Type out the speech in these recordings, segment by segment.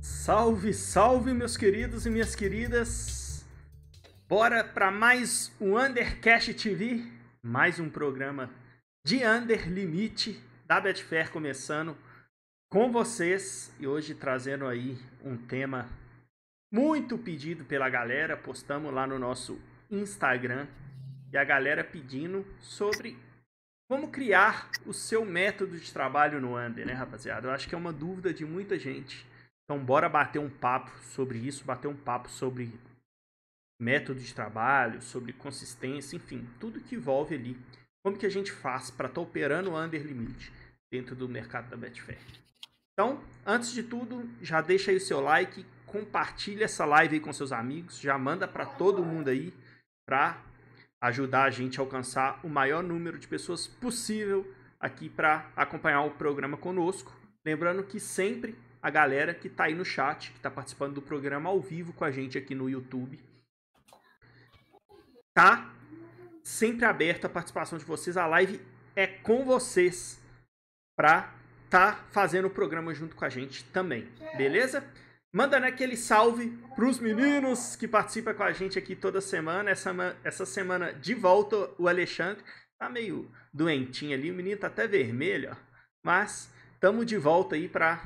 Salve, salve, meus queridos e minhas queridas! Bora para mais um Undercast TV, mais um programa de Under Limite da Betfair começando com vocês e hoje trazendo aí um tema muito pedido pela galera. Postamos lá no nosso Instagram e a galera pedindo sobre como criar o seu método de trabalho no Under, né, rapaziada? Eu acho que é uma dúvida de muita gente. Então, bora bater um papo sobre isso, bater um papo sobre método de trabalho, sobre consistência, enfim, tudo que envolve ali. Como que a gente faz para estar tá operando o under limit dentro do mercado da Betfair. Então, antes de tudo, já deixa aí o seu like, compartilha essa live aí com seus amigos, já manda para todo mundo aí para ajudar a gente a alcançar o maior número de pessoas possível aqui para acompanhar o programa conosco. Lembrando que sempre a galera que está aí no chat, que está participando do programa ao vivo com a gente aqui no YouTube. Tá sempre aberta a participação de vocês. A live é com vocês para tá fazendo o programa junto com a gente também. Beleza? Mandando aquele salve para os meninos que participam com a gente aqui toda semana. Essa, essa semana de volta o Alexandre tá meio doentinho ali, o menino tá até vermelho, ó. mas estamos de volta aí para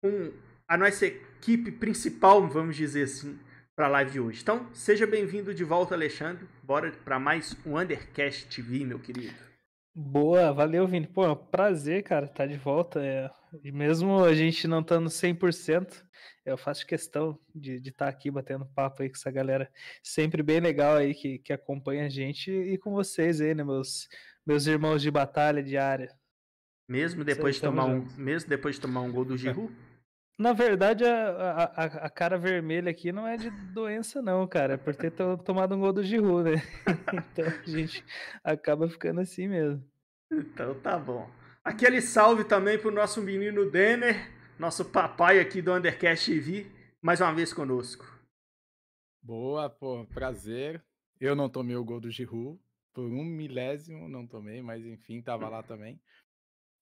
com a nossa equipe principal, vamos dizer assim, para a live de hoje. Então, seja bem-vindo de volta, Alexandre. Bora para mais um Undercast TV, meu querido. Boa, valeu, Vini. Pô, é prazer, cara, estar tá de volta. É... E mesmo a gente não estando 100%, eu faço questão de estar tá aqui batendo papo aí com essa galera sempre bem legal aí que, que acompanha a gente e com vocês aí, né, meus, meus irmãos de batalha diária. Mesmo depois, de tomar um, mesmo depois de tomar um gol do Giroud? Na verdade, a, a, a, cara vermelha aqui não é de doença, não, cara. É por ter tomado um gol do Giroud, né? então a gente acaba ficando assim mesmo. Então tá bom. Aquele salve também pro nosso menino Denner, nosso papai aqui do Undercast TV, mais uma vez conosco. Boa, pô, prazer. Eu não tomei o gol do Giroud, por um milésimo não tomei, mas enfim, tava lá também.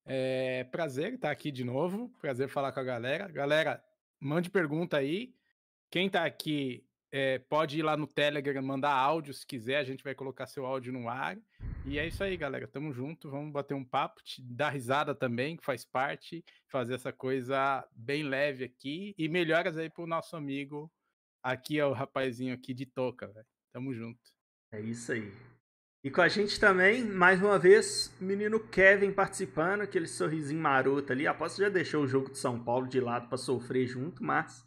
É prazer estar aqui de novo. Prazer falar com a galera. Galera, mande pergunta aí. Quem tá aqui é, pode ir lá no Telegram, mandar áudio se quiser. A gente vai colocar seu áudio no ar. E é isso aí, galera. Tamo junto. Vamos bater um papo, dar risada também, que faz parte. Fazer essa coisa bem leve aqui. E melhoras aí pro nosso amigo. Aqui é o rapazinho aqui de toca, velho. Tamo junto. É isso aí. E com a gente também, mais uma vez, menino Kevin participando, aquele sorrisinho maroto ali. Aposto que já deixou o jogo de São Paulo de lado para sofrer junto, mas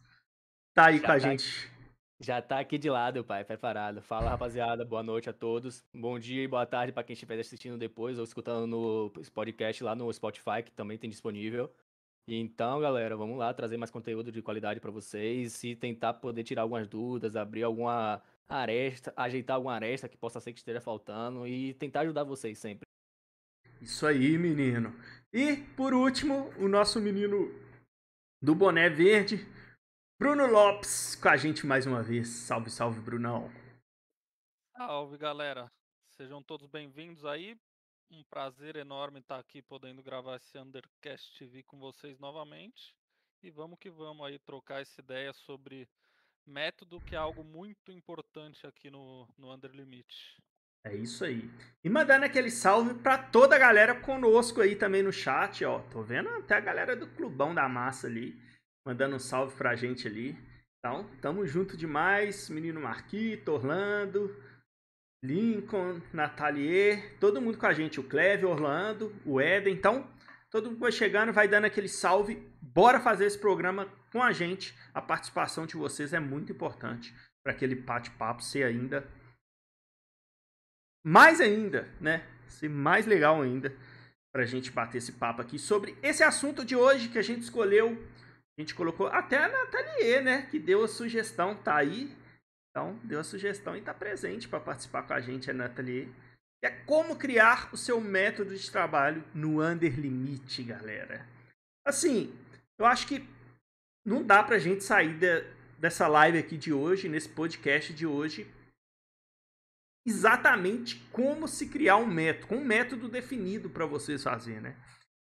tá aí já com a tá gente. Aqui, já tá aqui de lado, pai, preparado. Fala, rapaziada, boa noite a todos. Bom dia e boa tarde para quem estiver assistindo depois ou escutando no podcast lá no Spotify, que também tem disponível. Então, galera, vamos lá trazer mais conteúdo de qualidade para vocês e tentar poder tirar algumas dúvidas, abrir alguma aresta, ajeitar alguma aresta que possa ser que esteja faltando e tentar ajudar vocês sempre. Isso aí, menino. E, por último, o nosso menino do boné verde, Bruno Lopes, com a gente mais uma vez. Salve, salve, Brunão. Salve, galera. Sejam todos bem-vindos aí. Um prazer enorme estar aqui podendo gravar esse Undercast TV com vocês novamente. E vamos que vamos aí trocar essa ideia sobre método, que é algo muito importante aqui no, no Under Limit. É isso aí. E mandando aquele salve para toda a galera conosco aí também no chat, ó. Tô vendo até a galera do Clubão da Massa ali, mandando um salve pra gente ali. Então, tamo junto demais. Menino Marquito, Orlando, Lincoln, Natalier, todo mundo com a gente. O Cleve, Orlando, o Eden. Então, todo mundo vai chegando, vai dando aquele salve. Bora fazer esse programa com a gente. A participação de vocês é muito importante para aquele bate-papo ser ainda mais ainda, né? Ser mais legal ainda para a gente bater esse papo aqui sobre esse assunto de hoje que a gente escolheu. A gente colocou até a Nathalie, né? Que deu a sugestão, tá aí. Então, deu a sugestão e está presente para participar com a gente, a Nathalie. É como criar o seu método de trabalho no Under Limite, galera. Assim, eu acho que não dá pra gente sair de, dessa live aqui de hoje, nesse podcast de hoje, exatamente como se criar um método, com um método definido para vocês fazer, né?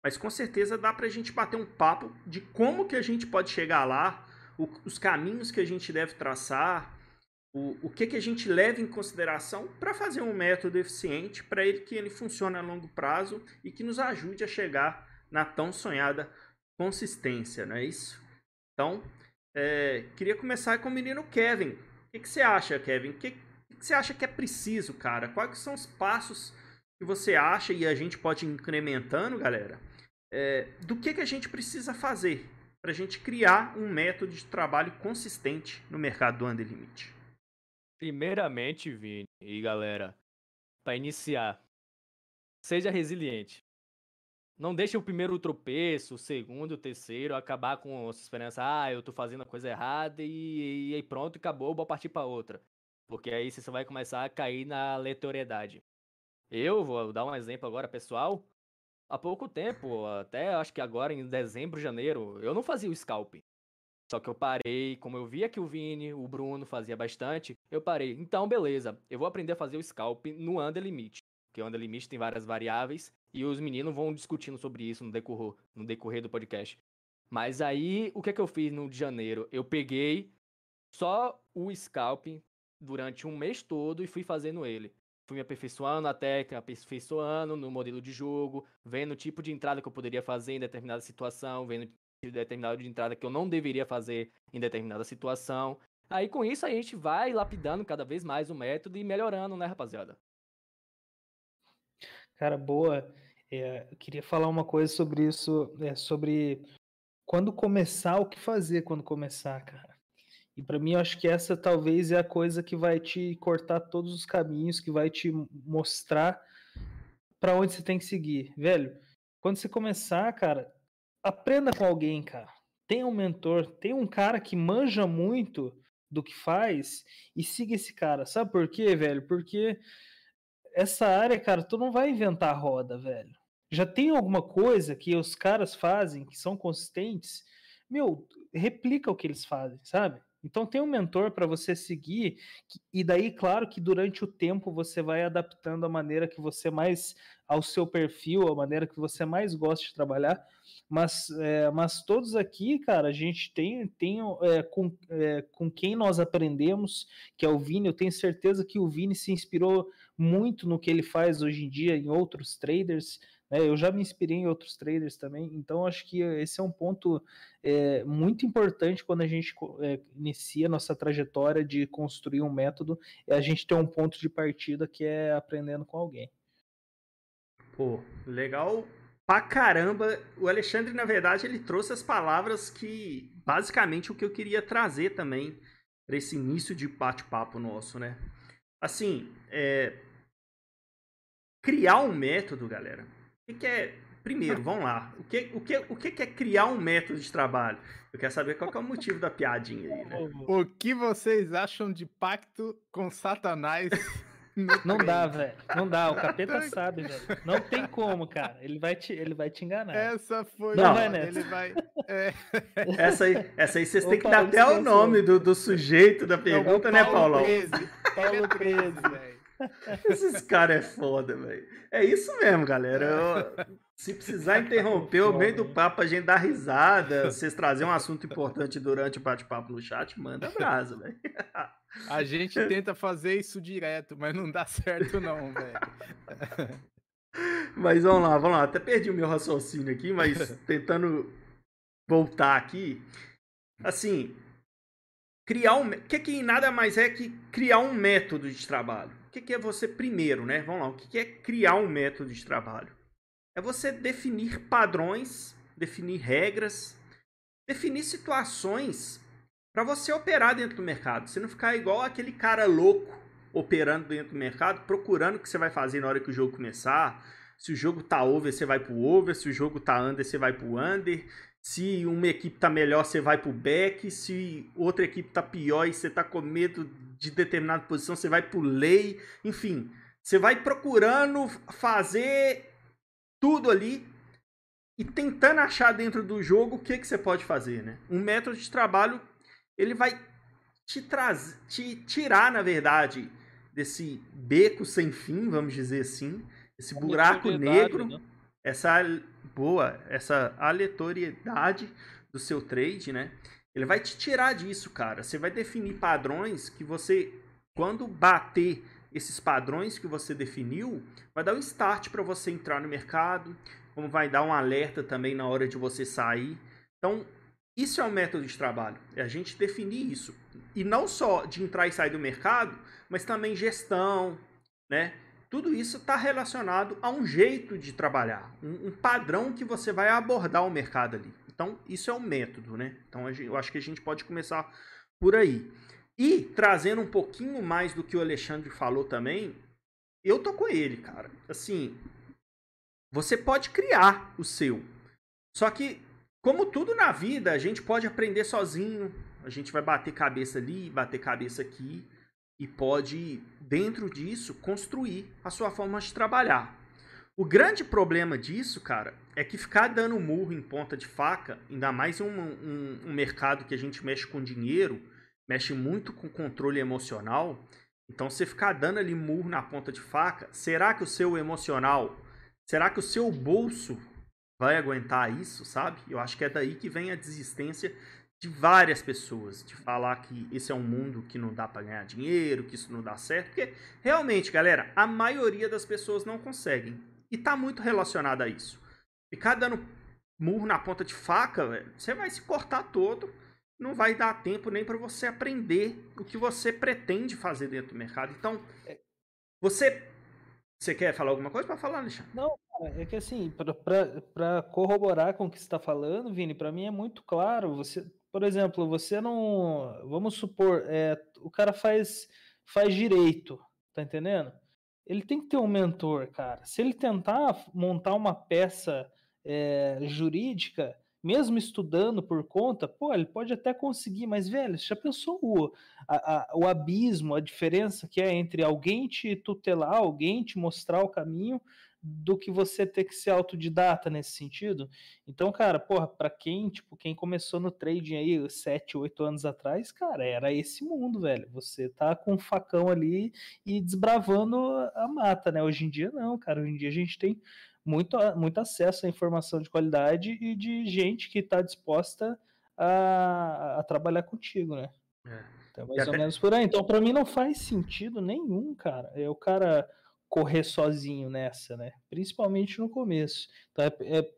mas com certeza dá pra gente bater um papo de como que a gente pode chegar lá, o, os caminhos que a gente deve traçar, o, o que, que a gente leva em consideração para fazer um método eficiente, para ele que ele funcione a longo prazo e que nos ajude a chegar na tão sonhada consistência, não é isso? Então, é, queria começar com o menino Kevin. O que, que você acha, Kevin? O que, que você acha que é preciso, cara? Quais são os passos que você acha e a gente pode ir incrementando, galera? É, do que, que a gente precisa fazer para a gente criar um método de trabalho consistente no mercado do Under Limit? Primeiramente, Vini e galera, para iniciar, seja resiliente. Não deixe o primeiro tropeço, o segundo, o terceiro acabar com essa esperança, ah, eu tô fazendo a coisa errada e, e aí pronto, acabou, vou partir para outra. Porque aí você vai começar a cair na aleatoriedade. Eu vou dar um exemplo agora, pessoal. Há pouco tempo, até acho que agora em dezembro, janeiro, eu não fazia o scalp. Só que eu parei, como eu via que o Vini, o Bruno fazia bastante, eu parei. Então, beleza, eu vou aprender a fazer o scalp no under limit. Porque o under limit tem várias variáveis e os meninos vão discutindo sobre isso no decorrer, no decorrer do podcast. Mas aí, o que é que eu fiz no de janeiro? Eu peguei só o scalping durante um mês todo e fui fazendo ele. Fui me aperfeiçoando a técnica, aperfeiçoando no modelo de jogo, vendo o tipo de entrada que eu poderia fazer em determinada situação, vendo o tipo determinado de entrada que eu não deveria fazer em determinada situação. Aí com isso a gente vai lapidando cada vez mais o método e melhorando, né, rapaziada? Cara, boa. É, eu queria falar uma coisa sobre isso, é, sobre quando começar, o que fazer quando começar, cara. E para mim, eu acho que essa talvez é a coisa que vai te cortar todos os caminhos, que vai te mostrar para onde você tem que seguir. Velho, quando você começar, cara, aprenda com alguém, cara. Tenha um mentor, tenha um cara que manja muito do que faz e siga esse cara. Sabe por quê, velho? Porque essa área, cara, tu não vai inventar roda, velho. Já tem alguma coisa que os caras fazem que são consistentes, meu, replica o que eles fazem, sabe? Então tem um mentor para você seguir, e daí, claro que durante o tempo você vai adaptando a maneira que você mais ao seu perfil, a maneira que você mais gosta de trabalhar. Mas, é, mas todos aqui, cara, a gente tem, tem é, com, é, com quem nós aprendemos, que é o Vini. Eu tenho certeza que o Vini se inspirou muito no que ele faz hoje em dia em outros traders. Né? Eu já me inspirei em outros traders também, então acho que esse é um ponto é, muito importante quando a gente é, inicia nossa trajetória de construir um método, é a gente ter um ponto de partida que é aprendendo com alguém. Pô, legal pra caramba. O Alexandre, na verdade, ele trouxe as palavras que, basicamente, o que eu queria trazer também para esse início de bate-papo nosso, né? Assim, é... criar um método, galera, que, que é. Primeiro, vamos lá. O que, o, que, o que é criar um método de trabalho? Eu quero saber qual que é o motivo da piadinha aí, né? O que vocês acham de pacto com Satanás? Não dá, velho. Não dá. O capeta sabe, velho. Não tem como, cara. Ele vai te, ele vai te enganar. Essa foi. Não, vai nessa. Ele vai. É... Essa aí, essa aí vocês têm que dar até o nome do, do sujeito da pergunta, é né, Paulão? 13. Paulo 13, velho. Esses caras é foda, velho. É isso mesmo, galera. Eu, se precisar interromper o meio do papo, a gente dar risada, vocês trazer um assunto importante durante o bate-papo no chat, manda brasa, velho. A gente tenta fazer isso direto, mas não dá certo não, velho. Mas vamos lá, vamos lá. Até perdi o meu raciocínio aqui, mas tentando voltar aqui. Assim, criar um. O que, que nada mais é que criar um método de trabalho? Que, que é você primeiro, né? Vamos lá, o que, que é criar um método de trabalho? É você definir padrões, definir regras, definir situações para você operar dentro do mercado. Você não ficar igual aquele cara louco operando dentro do mercado, procurando o que você vai fazer na hora que o jogo começar. Se o jogo tá over, você vai pro over. Se o jogo tá under, você vai pro under. Se uma equipe tá melhor, você vai pro back. Se outra equipe tá pior e você tá com medo de determinada posição, você vai pro lay. Enfim, você vai procurando fazer tudo ali e tentando achar dentro do jogo o que, que você pode fazer, né? Um método de trabalho, ele vai te trazer, te tirar, na verdade, desse beco sem fim, vamos dizer assim, esse buraco negro, né? essa boa essa aleatoriedade do seu trade, né? Ele vai te tirar disso, cara. Você vai definir padrões que você, quando bater esses padrões que você definiu, vai dar um start para você entrar no mercado, como vai dar um alerta também na hora de você sair. Então, isso é o método de trabalho, é a gente definir isso. E não só de entrar e sair do mercado, mas também gestão, né? Tudo isso está relacionado a um jeito de trabalhar, um, um, padrão que você vai abordar o mercado ali. Então, isso é o método, né? Então, eu acho que a gente pode começar por aí. E trazendo um pouquinho mais do que o Alexandre falou também, eu tô com ele, cara. Assim, você pode criar o seu. Só que, como tudo na vida, a gente pode aprender sozinho. A gente vai bater cabeça ali, bater cabeça aqui. E pode, dentro disso, construir a sua forma de trabalhar. O grande problema disso, cara, é que ficar dando murro em ponta de faca, ainda mais em um, um, um mercado que a gente mexe com dinheiro, mexe muito com controle emocional. Então, você ficar dando ali murro na ponta de faca, será que o seu emocional, será que o seu bolso vai aguentar isso, sabe? Eu acho que é daí que vem a desistência de várias pessoas, de falar que esse é um mundo que não dá para ganhar dinheiro, que isso não dá certo, porque realmente, galera, a maioria das pessoas não conseguem. E tá muito relacionado a isso. Ficar dando murro na ponta de faca, véio, você vai se cortar todo não vai dar tempo nem para você aprender o que você pretende fazer dentro do mercado. Então, é. você você quer falar alguma coisa para falar, Alexandre? Não, é que assim, para corroborar com o que você está falando, Vini, para mim é muito claro. Você, por exemplo, você não, vamos supor, é, o cara faz faz direito, tá entendendo? Ele tem que ter um mentor, cara. Se ele tentar montar uma peça é, jurídica, mesmo estudando por conta, pô, ele pode até conseguir, mas, velho, você já pensou o, a, a, o abismo, a diferença que é entre alguém te tutelar, alguém te mostrar o caminho, do que você ter que ser autodidata nesse sentido? Então, cara, porra, pra quem, tipo, quem começou no trading aí sete, oito anos atrás, cara, era esse mundo, velho. Você tá com um facão ali e desbravando a mata, né? Hoje em dia, não, cara. Hoje em dia a gente tem muito, muito acesso à informação de qualidade e de gente que está disposta a, a, trabalhar contigo, né? É. Então, mais ou menos por aí. Então, para mim, não faz sentido nenhum, cara. É o cara correr sozinho nessa, né? Principalmente no começo. Então, é, é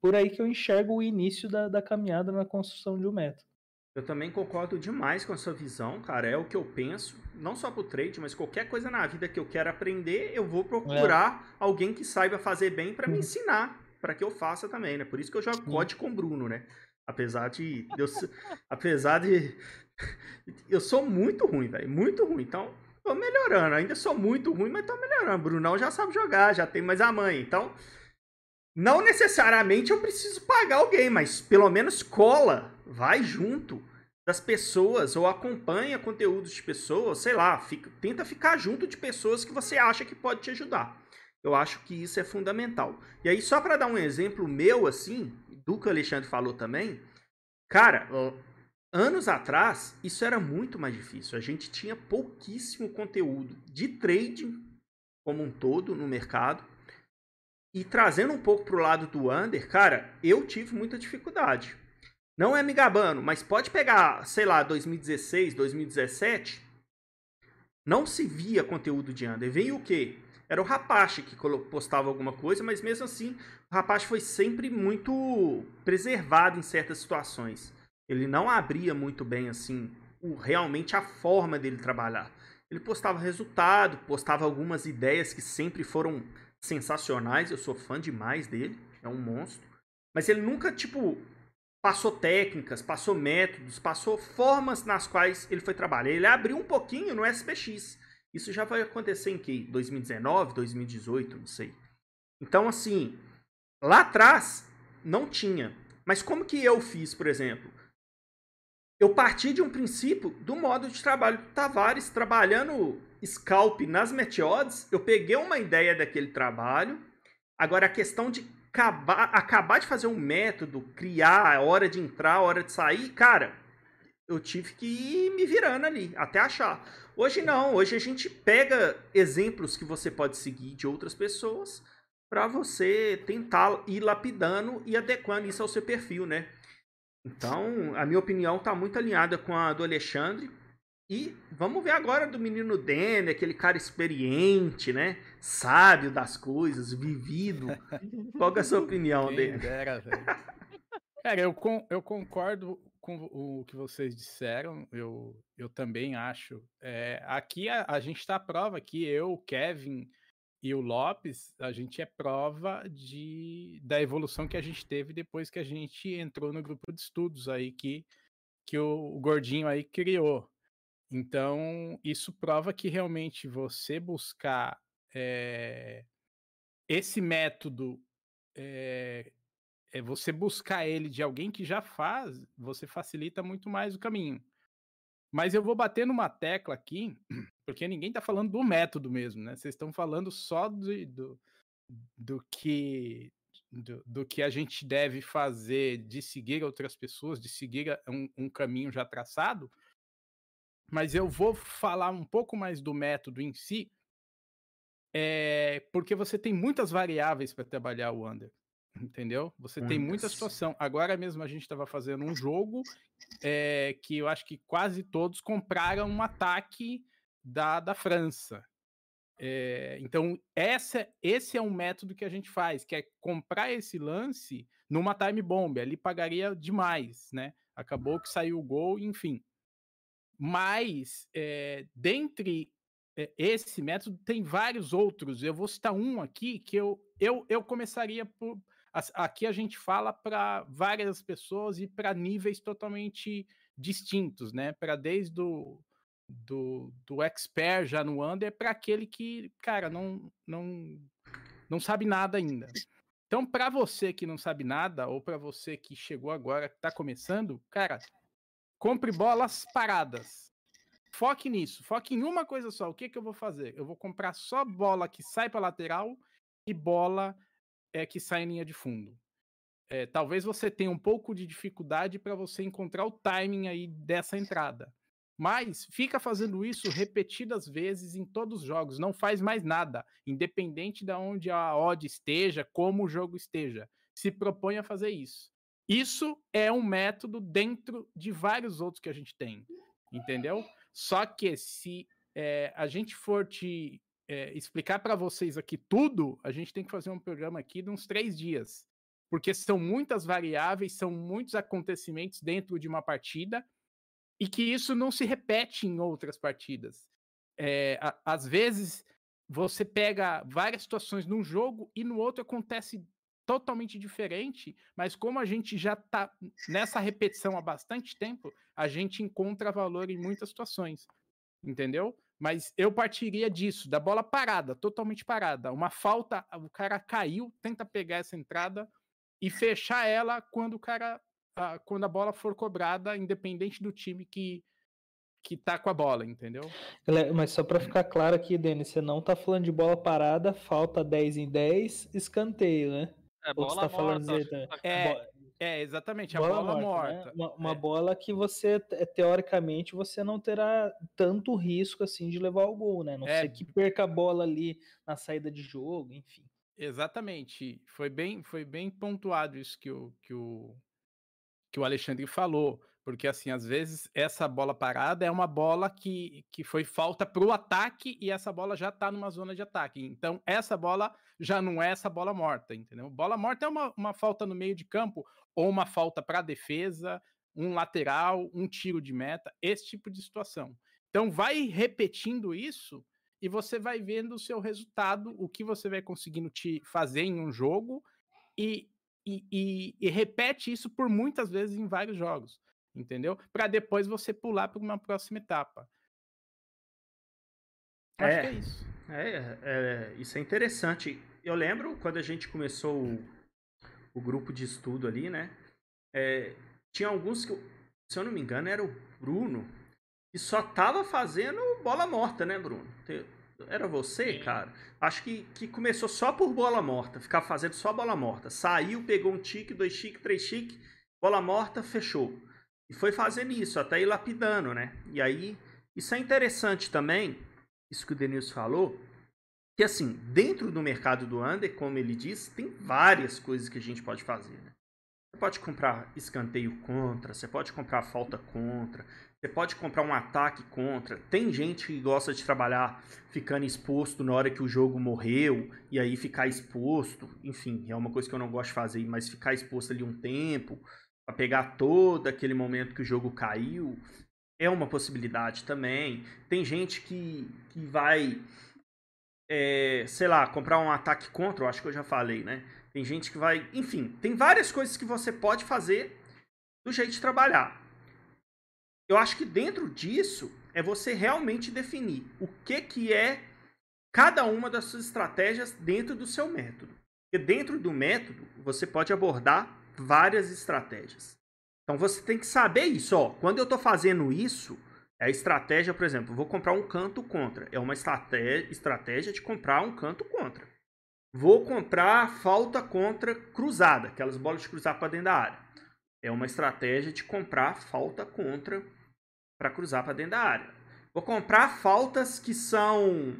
por aí que eu enxergo o início da, da caminhada na construção de um método. Eu também concordo demais com a sua visão, cara. É o que eu penso, não só pro trade, mas qualquer coisa na vida que eu quero aprender, eu vou procurar é. alguém que saiba fazer bem para me uhum. ensinar, para que eu faça também, né? Por isso que eu jogo COD com o Bruno, né? Apesar de eu, apesar de eu sou muito ruim, velho, muito ruim. Então, tô melhorando. Ainda sou muito ruim, mas tô melhorando. Brunão já sabe jogar, já tem mais a mãe. Então, não necessariamente eu preciso pagar alguém, mas pelo menos cola, vai junto das pessoas ou acompanha conteúdos de pessoas, sei lá, fica, tenta ficar junto de pessoas que você acha que pode te ajudar. Eu acho que isso é fundamental. E aí, só para dar um exemplo meu, assim, do que o Alexandre falou também, cara, anos atrás, isso era muito mais difícil. A gente tinha pouquíssimo conteúdo de trading como um todo no mercado. E trazendo um pouco pro lado do under, cara, eu tive muita dificuldade. Não é me gabando, mas pode pegar, sei lá, 2016, 2017, não se via conteúdo de under. Veio o quê? Era o Rapache que postava alguma coisa, mas mesmo assim, o Rapache foi sempre muito preservado em certas situações. Ele não abria muito bem assim, o, realmente a forma dele trabalhar. Ele postava resultado, postava algumas ideias que sempre foram sensacionais, eu sou fã demais dele, é um monstro. Mas ele nunca, tipo, passou técnicas, passou métodos, passou formas nas quais ele foi trabalhar. Ele abriu um pouquinho no SPX. Isso já vai acontecer em que? 2019, 2018, não sei. Então, assim, lá atrás não tinha. Mas como que eu fiz, por exemplo? Eu parti de um princípio do modo de trabalho do Tavares, trabalhando scalp nas meteodes, eu peguei uma ideia daquele trabalho. Agora, a questão de acabar, acabar de fazer um método, criar a hora de entrar, a hora de sair, cara, eu tive que ir me virando ali, até achar. Hoje não, hoje a gente pega exemplos que você pode seguir de outras pessoas, para você tentar ir lapidando e adequando isso ao seu perfil, né? Então, a minha opinião está muito alinhada com a do Alexandre. E vamos ver agora do menino Denner, aquele cara experiente, né? Sábio das coisas, vivido. Qual é a sua opinião dele? Cara, eu, eu concordo com o que vocês disseram. Eu, eu também acho. É, aqui a, a gente está à prova que eu, o Kevin e o Lopes, a gente é prova de, da evolução que a gente teve depois que a gente entrou no grupo de estudos aí que, que o, o Gordinho aí criou. Então, isso prova que realmente você buscar é, esse método, é, é, você buscar ele de alguém que já faz, você facilita muito mais o caminho. Mas eu vou bater numa tecla aqui, porque ninguém está falando do método mesmo, né? Vocês estão falando só do, do, do que do, do, que a gente deve fazer de seguir outras pessoas, de seguir um, um caminho já traçado, mas eu vou falar um pouco mais do método em si, é, porque você tem muitas variáveis para trabalhar o under, entendeu? Você tem muita situação. Agora mesmo a gente estava fazendo um jogo é, que eu acho que quase todos compraram um ataque da, da França. É, então, essa, esse é um método que a gente faz, que é comprar esse lance numa time bomb. Ali pagaria demais, né? Acabou que saiu o gol, enfim. Mas, é, dentre esse método, tem vários outros. Eu vou citar um aqui que eu, eu, eu começaria por. Aqui a gente fala para várias pessoas e para níveis totalmente distintos, né? Para desde o do, do expert já no under para aquele que, cara, não, não, não sabe nada ainda. Então, para você que não sabe nada, ou para você que chegou agora, que está começando, cara, Compre bolas paradas. Foque nisso. Foque em uma coisa só. O que, que eu vou fazer? Eu vou comprar só bola que sai para lateral e bola é, que sai em linha de fundo. É, talvez você tenha um pouco de dificuldade para você encontrar o timing aí dessa entrada. Mas fica fazendo isso repetidas vezes em todos os jogos. Não faz mais nada, independente de onde a odd esteja, como o jogo esteja. Se propõe a fazer isso. Isso é um método dentro de vários outros que a gente tem, entendeu? Só que se é, a gente for te é, explicar para vocês aqui tudo, a gente tem que fazer um programa aqui de uns três dias, porque são muitas variáveis, são muitos acontecimentos dentro de uma partida e que isso não se repete em outras partidas. É, a, às vezes você pega várias situações num jogo e no outro acontece totalmente diferente, mas como a gente já está nessa repetição há bastante tempo, a gente encontra valor em muitas situações, entendeu? Mas eu partiria disso, da bola parada, totalmente parada. Uma falta, o cara caiu, tenta pegar essa entrada e fechar ela quando o cara, quando a bola for cobrada, independente do time que que tá com a bola, entendeu? Mas só para ficar claro aqui, Denis, você não tá falando de bola parada, falta 10 em 10, escanteio, né? É bola tá falando morta. Tá é, é, exatamente, a bola, bola morta. morta. Né? Uma, uma é. bola que você, teoricamente, você não terá tanto risco assim de levar o gol, né? Não é. sei que perca a bola ali na saída de jogo, enfim. Exatamente. Foi bem, foi bem pontuado isso que o, que o, que o Alexandre falou. Porque, assim, às vezes essa bola parada é uma bola que, que foi falta para o ataque e essa bola já está numa zona de ataque. Então, essa bola já não é essa bola morta, entendeu? Bola morta é uma, uma falta no meio de campo ou uma falta para defesa, um lateral, um tiro de meta, esse tipo de situação. Então, vai repetindo isso e você vai vendo o seu resultado, o que você vai conseguindo te fazer em um jogo e, e, e, e repete isso por muitas vezes em vários jogos entendeu? Para depois você pular para uma próxima etapa. Acho é, que é isso. É, é, isso é interessante. Eu lembro quando a gente começou o, o grupo de estudo ali, né? É, tinha alguns que, se eu não me engano, era o Bruno, que só tava fazendo bola morta, né, Bruno? Era você, cara? Acho que, que começou só por bola morta, ficar fazendo só bola morta. Saiu, pegou um tique, dois tique, três tique, bola morta, fechou. E foi fazendo isso, até ir lapidando, né? E aí, isso é interessante também, isso que o Denilson falou, que assim, dentro do mercado do under, como ele diz, tem várias coisas que a gente pode fazer. Né? Você pode comprar escanteio contra, você pode comprar falta contra, você pode comprar um ataque contra. Tem gente que gosta de trabalhar ficando exposto na hora que o jogo morreu e aí ficar exposto. Enfim, é uma coisa que eu não gosto de fazer, mas ficar exposto ali um tempo para pegar todo aquele momento que o jogo caiu é uma possibilidade também. Tem gente que, que vai, é, sei lá, comprar um ataque contra, eu acho que eu já falei, né? Tem gente que vai. Enfim, tem várias coisas que você pode fazer do jeito de trabalhar. Eu acho que dentro disso é você realmente definir o que, que é cada uma das suas estratégias dentro do seu método. Porque dentro do método você pode abordar várias estratégias. Então você tem que saber isso. Ó, quando eu estou fazendo isso, é a estratégia, por exemplo, vou comprar um canto contra. É uma estratégia, de comprar um canto contra. Vou comprar falta contra cruzada, aquelas bolas de cruzar para dentro da área. É uma estratégia de comprar falta contra para cruzar para dentro da área. Vou comprar faltas que são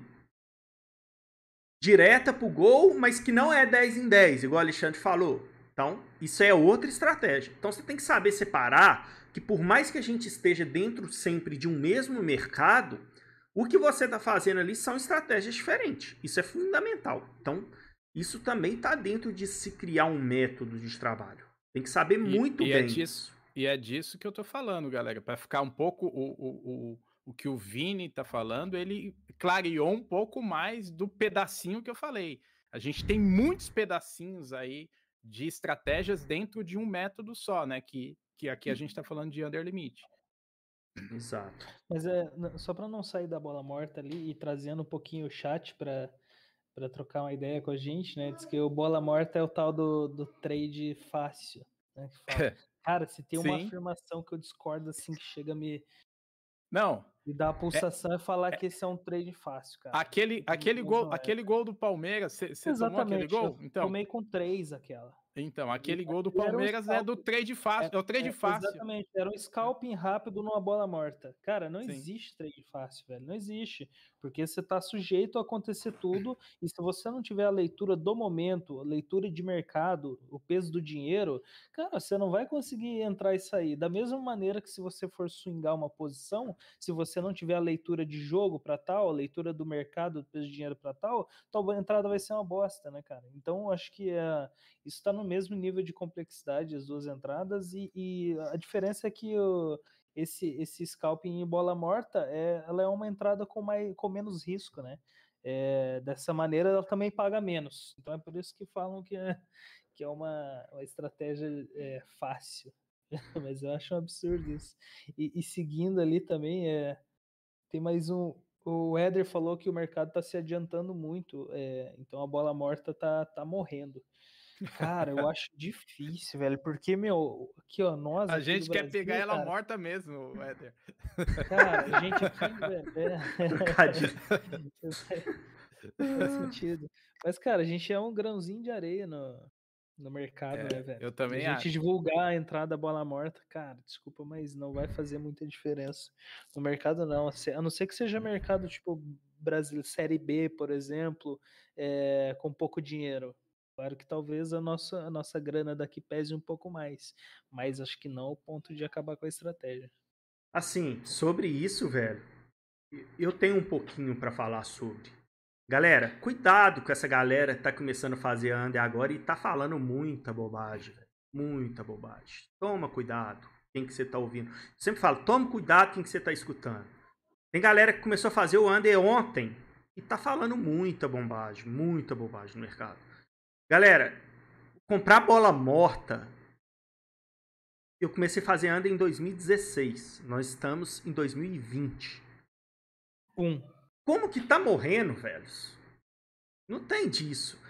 direta pro gol, mas que não é 10 em 10, igual o Alexandre falou. Então, isso é outra estratégia. Então, você tem que saber separar que, por mais que a gente esteja dentro sempre de um mesmo mercado, o que você está fazendo ali são estratégias diferentes. Isso é fundamental. Então, isso também está dentro de se criar um método de trabalho. Tem que saber muito e, e é bem. É disso, e é disso que eu estou falando, galera. Para ficar um pouco o, o, o, o que o Vini está falando, ele clareou um pouco mais do pedacinho que eu falei. A gente tem muitos pedacinhos aí de estratégias dentro de um método só, né? Que, que aqui a gente está falando de under limit. Exato. Mas é só para não sair da bola morta ali e trazendo um pouquinho o chat para para trocar uma ideia com a gente, né? Diz que o bola morta é o tal do, do trade fácil, né? Cara, se tem uma Sim. afirmação que eu discordo assim que chega a me não, e dar a pulsação é, e falar é, que esse é um trade fácil, cara. Aquele, aquele, gol, é. aquele gol do Palmeiras, você tomou aquele gol? Então, tomei com três aquela. Então, aquele gol do Palmeiras um é do trade fácil. É, é o trade é, fácil. Exatamente, era um scalping rápido numa bola morta. Cara, não Sim. existe trade fácil, velho. Não existe. Porque você tá sujeito a acontecer tudo. e se você não tiver a leitura do momento, a leitura de mercado, o peso do dinheiro, cara, você não vai conseguir entrar e sair. Da mesma maneira que se você for swingar uma posição, se você não tiver a leitura de jogo para tal, a leitura do mercado, do peso de dinheiro para tal, tua entrada vai ser uma bosta, né, cara? Então, acho que é, isso está no mesmo nível de complexidade as duas entradas e, e a diferença é que o, esse esse scalping em bola morta é ela é uma entrada com mais com menos risco, né? É, dessa maneira ela também paga menos. Então é por isso que falam que é, que é uma, uma estratégia é, fácil. Mas eu acho um absurdo isso. E, e seguindo ali também é tem mais um o Éder falou que o mercado está se adiantando muito, é, então a bola morta tá, tá morrendo. Cara, eu acho difícil, velho, porque, meu, aqui, ó, nós. A gente quer Brasil, pegar ela cara, morta mesmo, Éder. Cara, a gente aqui, velho. É, faz sentido. Mas, cara, a gente é um grãozinho de areia no, no mercado, é, né, velho? Eu também A gente acho. divulgar a entrada da bola morta, cara, desculpa, mas não vai fazer muita diferença. No mercado, não. A não ser que seja mercado, tipo, Brasil, Série B, por exemplo, é, com pouco dinheiro Claro que talvez a nossa, a nossa grana daqui pese um pouco mais, mas acho que não ao ponto de acabar com a estratégia. Assim, sobre isso, velho, eu tenho um pouquinho para falar sobre. Galera, cuidado com essa galera que tá começando a fazer under agora e tá falando muita bobagem, velho. Muita bobagem. Toma cuidado quem que você tá ouvindo. Eu sempre falo, toma cuidado quem que você tá escutando. Tem galera que começou a fazer o under ontem e tá falando muita bobagem, muita bobagem no mercado. Galera, comprar bola morta. Eu comecei a fazer anda em 2016. Nós estamos em 2020. Um. Como que tá morrendo, velhos? Não tem disso.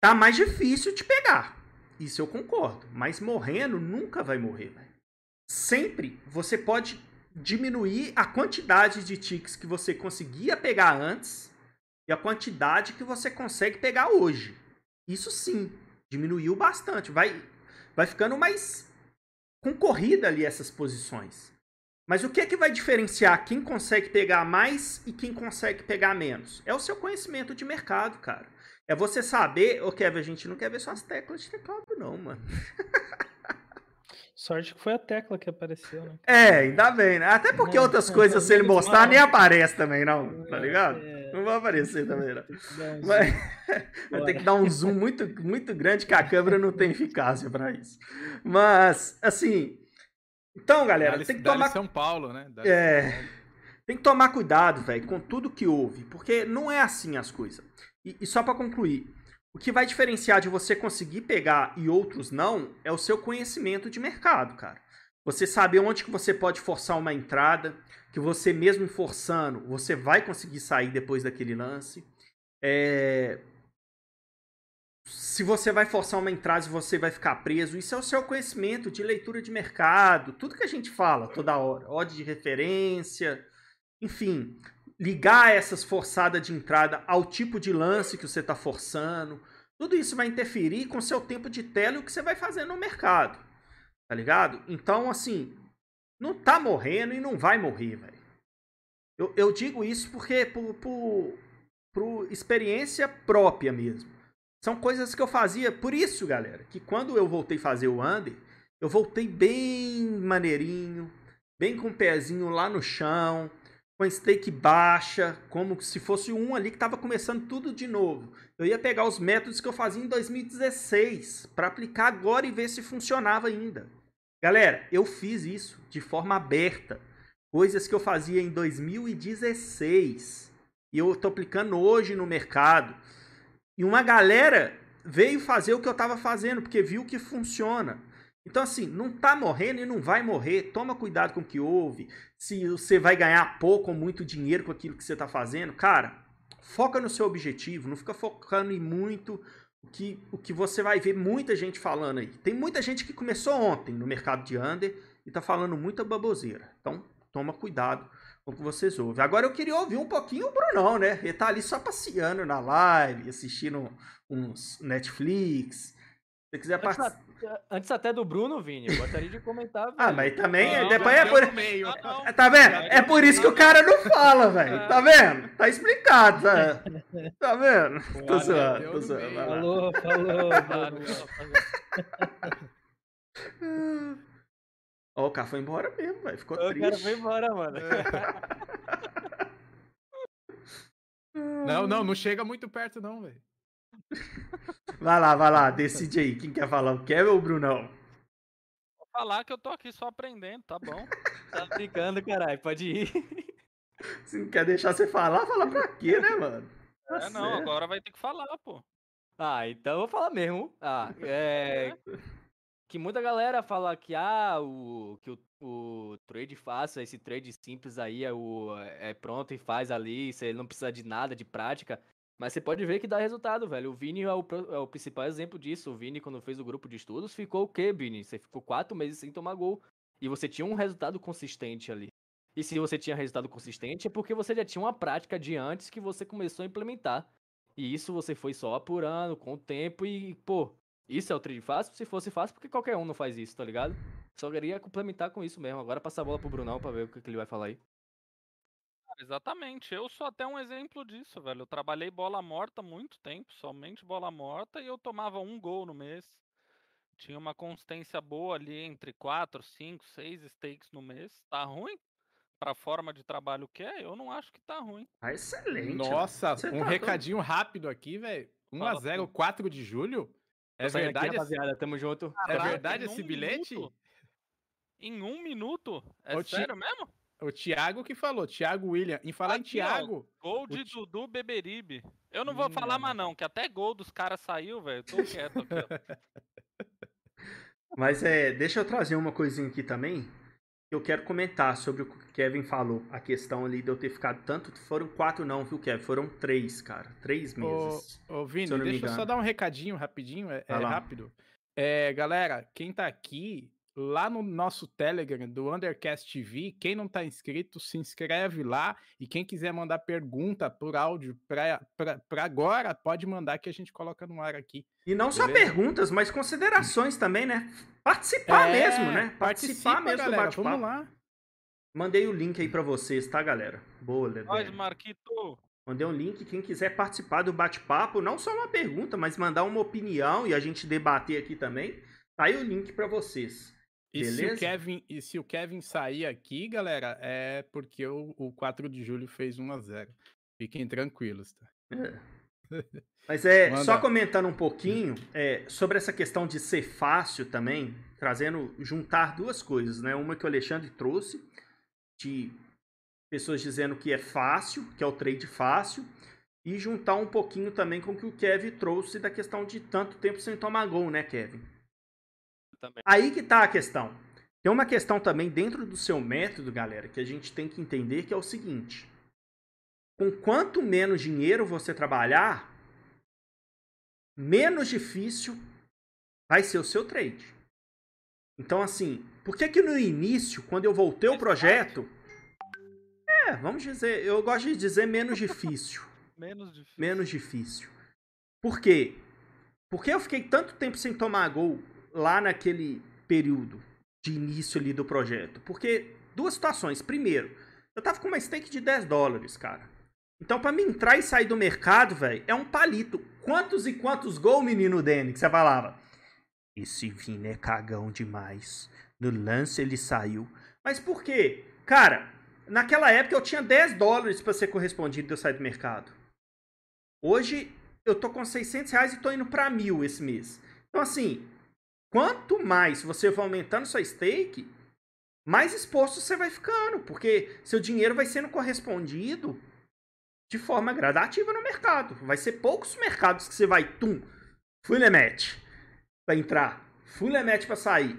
Tá mais difícil de pegar. Isso eu concordo. Mas morrendo nunca vai morrer, velho. Sempre você pode diminuir a quantidade de ticks que você conseguia pegar antes e a quantidade que você consegue pegar hoje. Isso sim, diminuiu bastante. Vai, vai ficando mais concorrida ali essas posições. Mas o que é que vai diferenciar quem consegue pegar mais e quem consegue pegar menos? É o seu conhecimento de mercado, cara. É você saber. Ô, Kevin, a gente não quer ver suas teclas de teclado, não, mano. Sorte que foi a tecla que apareceu, né? É, ainda bem, né? Até porque Não, outras não, coisas, não, se ele mostrar, nem aparece também, não. Tá ligado? É, Não vai aparecer também, não. dar um Vai, ter que dar um zoom muito, muito grande que a câmera não tem eficácia pra isso. Mas, assim. Então, galera, Dali- tem que tomar São Paulo, né? Dali É. Tem que tomar cuidado, velho, com tudo que houve, porque não é assim as coisas. E, e só pra concluir, o que vai diferenciar de você conseguir pegar e outros não é o seu conhecimento de mercado, cara. Você saber onde que você pode forçar uma entrada, que você mesmo forçando, você vai conseguir sair depois daquele lance. É, Se você vai forçar uma entrada você vai ficar preso, isso é o seu conhecimento de leitura de mercado, tudo que a gente fala toda hora, ódio de referência, enfim, ligar essas forçadas de entrada ao tipo de lance que você está forçando. Tudo isso vai interferir com o seu tempo de tela e o que você vai fazer no mercado. Tá ligado? Então, assim, não tá morrendo e não vai morrer, velho. Eu, eu digo isso porque por, por, por experiência própria mesmo. São coisas que eu fazia. Por isso, galera, que quando eu voltei a fazer o Under, eu voltei bem maneirinho, bem com o pezinho lá no chão, com a stake baixa, como se fosse um ali que estava começando tudo de novo. Eu ia pegar os métodos que eu fazia em 2016 para aplicar agora e ver se funcionava ainda. Galera, eu fiz isso de forma aberta. Coisas que eu fazia em 2016 e eu estou aplicando hoje no mercado. E uma galera veio fazer o que eu estava fazendo porque viu que funciona. Então, assim, não tá morrendo e não vai morrer. Toma cuidado com o que houve. Se você vai ganhar pouco ou muito dinheiro com aquilo que você tá fazendo, cara, foca no seu objetivo. Não fica focando em muito que, o que você vai ver muita gente falando aí. Tem muita gente que começou ontem no mercado de under e tá falando muita baboseira. Então, toma cuidado com o que vocês ouvem. Agora eu queria ouvir um pouquinho o Brunão, né? Ele tá ali só passeando na live, assistindo uns Netflix. Se você quiser participar. Antes até do Bruno, Vini, eu gostaria de comentar. Ah, mas também, Não, depois Já é por... no meio. Ah, não. Tá vendo? É por isso que o cara não fala, velho. É. Tá vendo? Tá explicado, tá, tá vendo? Tô zoando, tô zoando. Falou, falou. Ó, o cara foi embora mesmo, velho. Ficou Eu quero triste. ir embora, mano. Não, não, não chega muito perto, não, velho. Vai lá, vai lá. Decide aí. Quem quer falar? O Kevin ou o Brunão? Vou falar que eu tô aqui só aprendendo, tá bom? Tá brincando, caralho, pode ir. Se não quer deixar você falar, fala pra quê, né, mano? Tá É, não, certo. agora vai ter que falar, pô. Ah, então eu vou falar mesmo. Ah, é. Que muita galera fala que, ah, o, que o, o trade fácil, esse trade simples aí é, o, é pronto e faz ali, você não precisa de nada de prática. Mas você pode ver que dá resultado, velho. O Vini é o, é o principal exemplo disso. O Vini, quando fez o grupo de estudos, ficou o quê, Vini? Você ficou quatro meses sem tomar gol. E você tinha um resultado consistente ali. E se você tinha resultado consistente, é porque você já tinha uma prática de antes que você começou a implementar. E isso você foi só apurando com o tempo e, pô, isso é o trade fácil? Se fosse fácil, porque qualquer um não faz isso, tá ligado? Só queria complementar com isso mesmo. Agora passar a bola pro Brunão pra ver o que, que ele vai falar aí. Exatamente, eu sou até um exemplo disso, velho. Eu trabalhei bola morta há muito tempo, somente bola morta, e eu tomava um gol no mês. Tinha uma consistência boa ali entre 4, 5, 6 stakes no mês. Tá ruim? Pra forma de trabalho que é, eu não acho que tá ruim. Ah, excelente. Nossa, Você um tá recadinho rápido aqui, velho. Fala 1x0, tudo. 4 de julho? É Tô aqui, verdade, esse- rapaziada. Tamo junto. é Caraca, verdade em esse um bilhete? minuto? Em um minuto? É Ô, Ti- sério mesmo? O Thiago que falou, Thiago William. Em falar em Aqui, ó. Thiago, Gol O de Ti- Dudu Beberibe. Eu não vou falar Hum. mais não, que até gol dos caras saiu, velho. Tô quieto aqui, ó. Mas é, deixa eu trazer uma coisinha aqui também. Que eu quero comentar sobre o que o Kevin falou. A questão ali de eu ter ficado tanto. Foram quatro, não, viu, Kevin? Foram três, cara. Três Ô, meses. ô Vini, eu não me deixa eu só dar um recadinho rapidinho, é, é rápido. É, galera, quem tá aqui, lá no nosso Telegram do Undercast TV, quem não tá inscrito, se inscreve lá. E quem quiser mandar pergunta por áudio pra agora, pode mandar que a gente coloca no ar aqui. E não só Beleza. perguntas, mas considerações também, né? Participar É, mesmo, né? Participar participa, mesmo do galera, vamos bate-papo. lá. Mandei o link aí pra vocês, tá, galera? Boa, Nós, Levene. Marquito. Mandei um link. Quem quiser participar do bate-papo, não só uma pergunta, mas mandar uma opinião e a gente debater aqui também, tá aí o link pra vocês. E se, o Kevin, e se o Kevin sair aqui, galera, é porque o, o 4 de julho fez 1 a 0 Fiquem tranquilos, tá? Mas é, Manda. só comentando um pouquinho é, sobre essa questão de ser fácil também, trazendo, juntar duas coisas, né? Uma que o Alexandre trouxe, de pessoas dizendo que é fácil, que é o trade fácil, e juntar um pouquinho também com o que o Kevin trouxe da questão de tanto tempo sem tomar gol, né, Kevin? Também. Aí que tá a questão. Tem uma questão também dentro do seu método, galera, que a gente tem que entender que é o seguinte. Com quanto menos dinheiro você trabalhar, menos difícil vai ser o seu trade. Então, assim, por que que no início, quando eu voltei o projeto... É, vamos dizer, eu gosto de dizer menos difícil Menos difícil. menos difícil. Por quê? Porque eu fiquei tanto tempo sem tomar gol lá naquele período de início ali do projeto. Porque duas situações. Primeiro, eu tava com uma stake de 10 dólares, cara. Então, pra mim entrar e sair do mercado, velho, é um palito. Quantos e quantos gols, menino Danny, que você falava? Esse Vini é cagão demais. No lance ele saiu. Mas por quê? Cara, naquela época eu tinha 10 dólares pra ser correspondido de eu sair do mercado. Hoje eu tô com 600 reais e tô indo pra mil esse mês. Então, assim, quanto mais você vai aumentando sua stake, mais exposto você vai ficando, porque seu dinheiro vai sendo correspondido de forma gradativa no mercado. Vai ser poucos mercados que você vai, tum, limit para entrar, full limit para sair.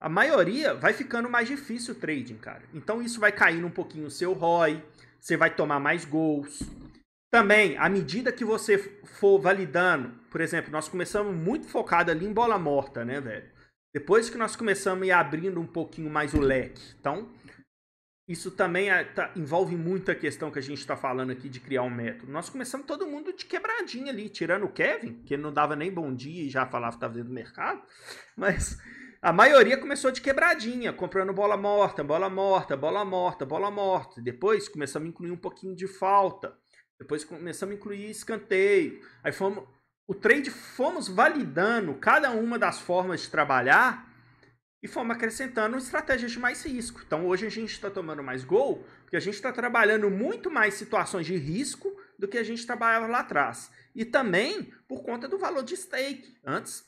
A maioria vai ficando mais difícil o trading, cara. Então isso vai caindo um pouquinho o seu ROI, você vai tomar mais gols. Também, à medida que você for validando, por exemplo, nós começamos muito focado ali em bola morta, né, velho? Depois que nós começamos a ir abrindo um pouquinho mais o leque. Então, isso também é- tá- envolve muita questão que a gente está falando aqui de criar um método. Nós começamos todo mundo de quebradinha ali, tirando o Kevin, que não dava nem bom dia e já falava que estava dentro do mercado. Mas a maioria começou de quebradinha, comprando bola morta, bola morta, bola morta, bola morta. Depois começamos a incluir um pouquinho de falta. Depois começamos a incluir escanteio. Aí fomos. O trade fomos validando cada uma das formas de trabalhar e fomos acrescentando estratégias de mais risco. Então hoje a gente está tomando mais gol, porque a gente está trabalhando muito mais situações de risco do que a gente trabalhava lá atrás. E também por conta do valor de stake. Antes,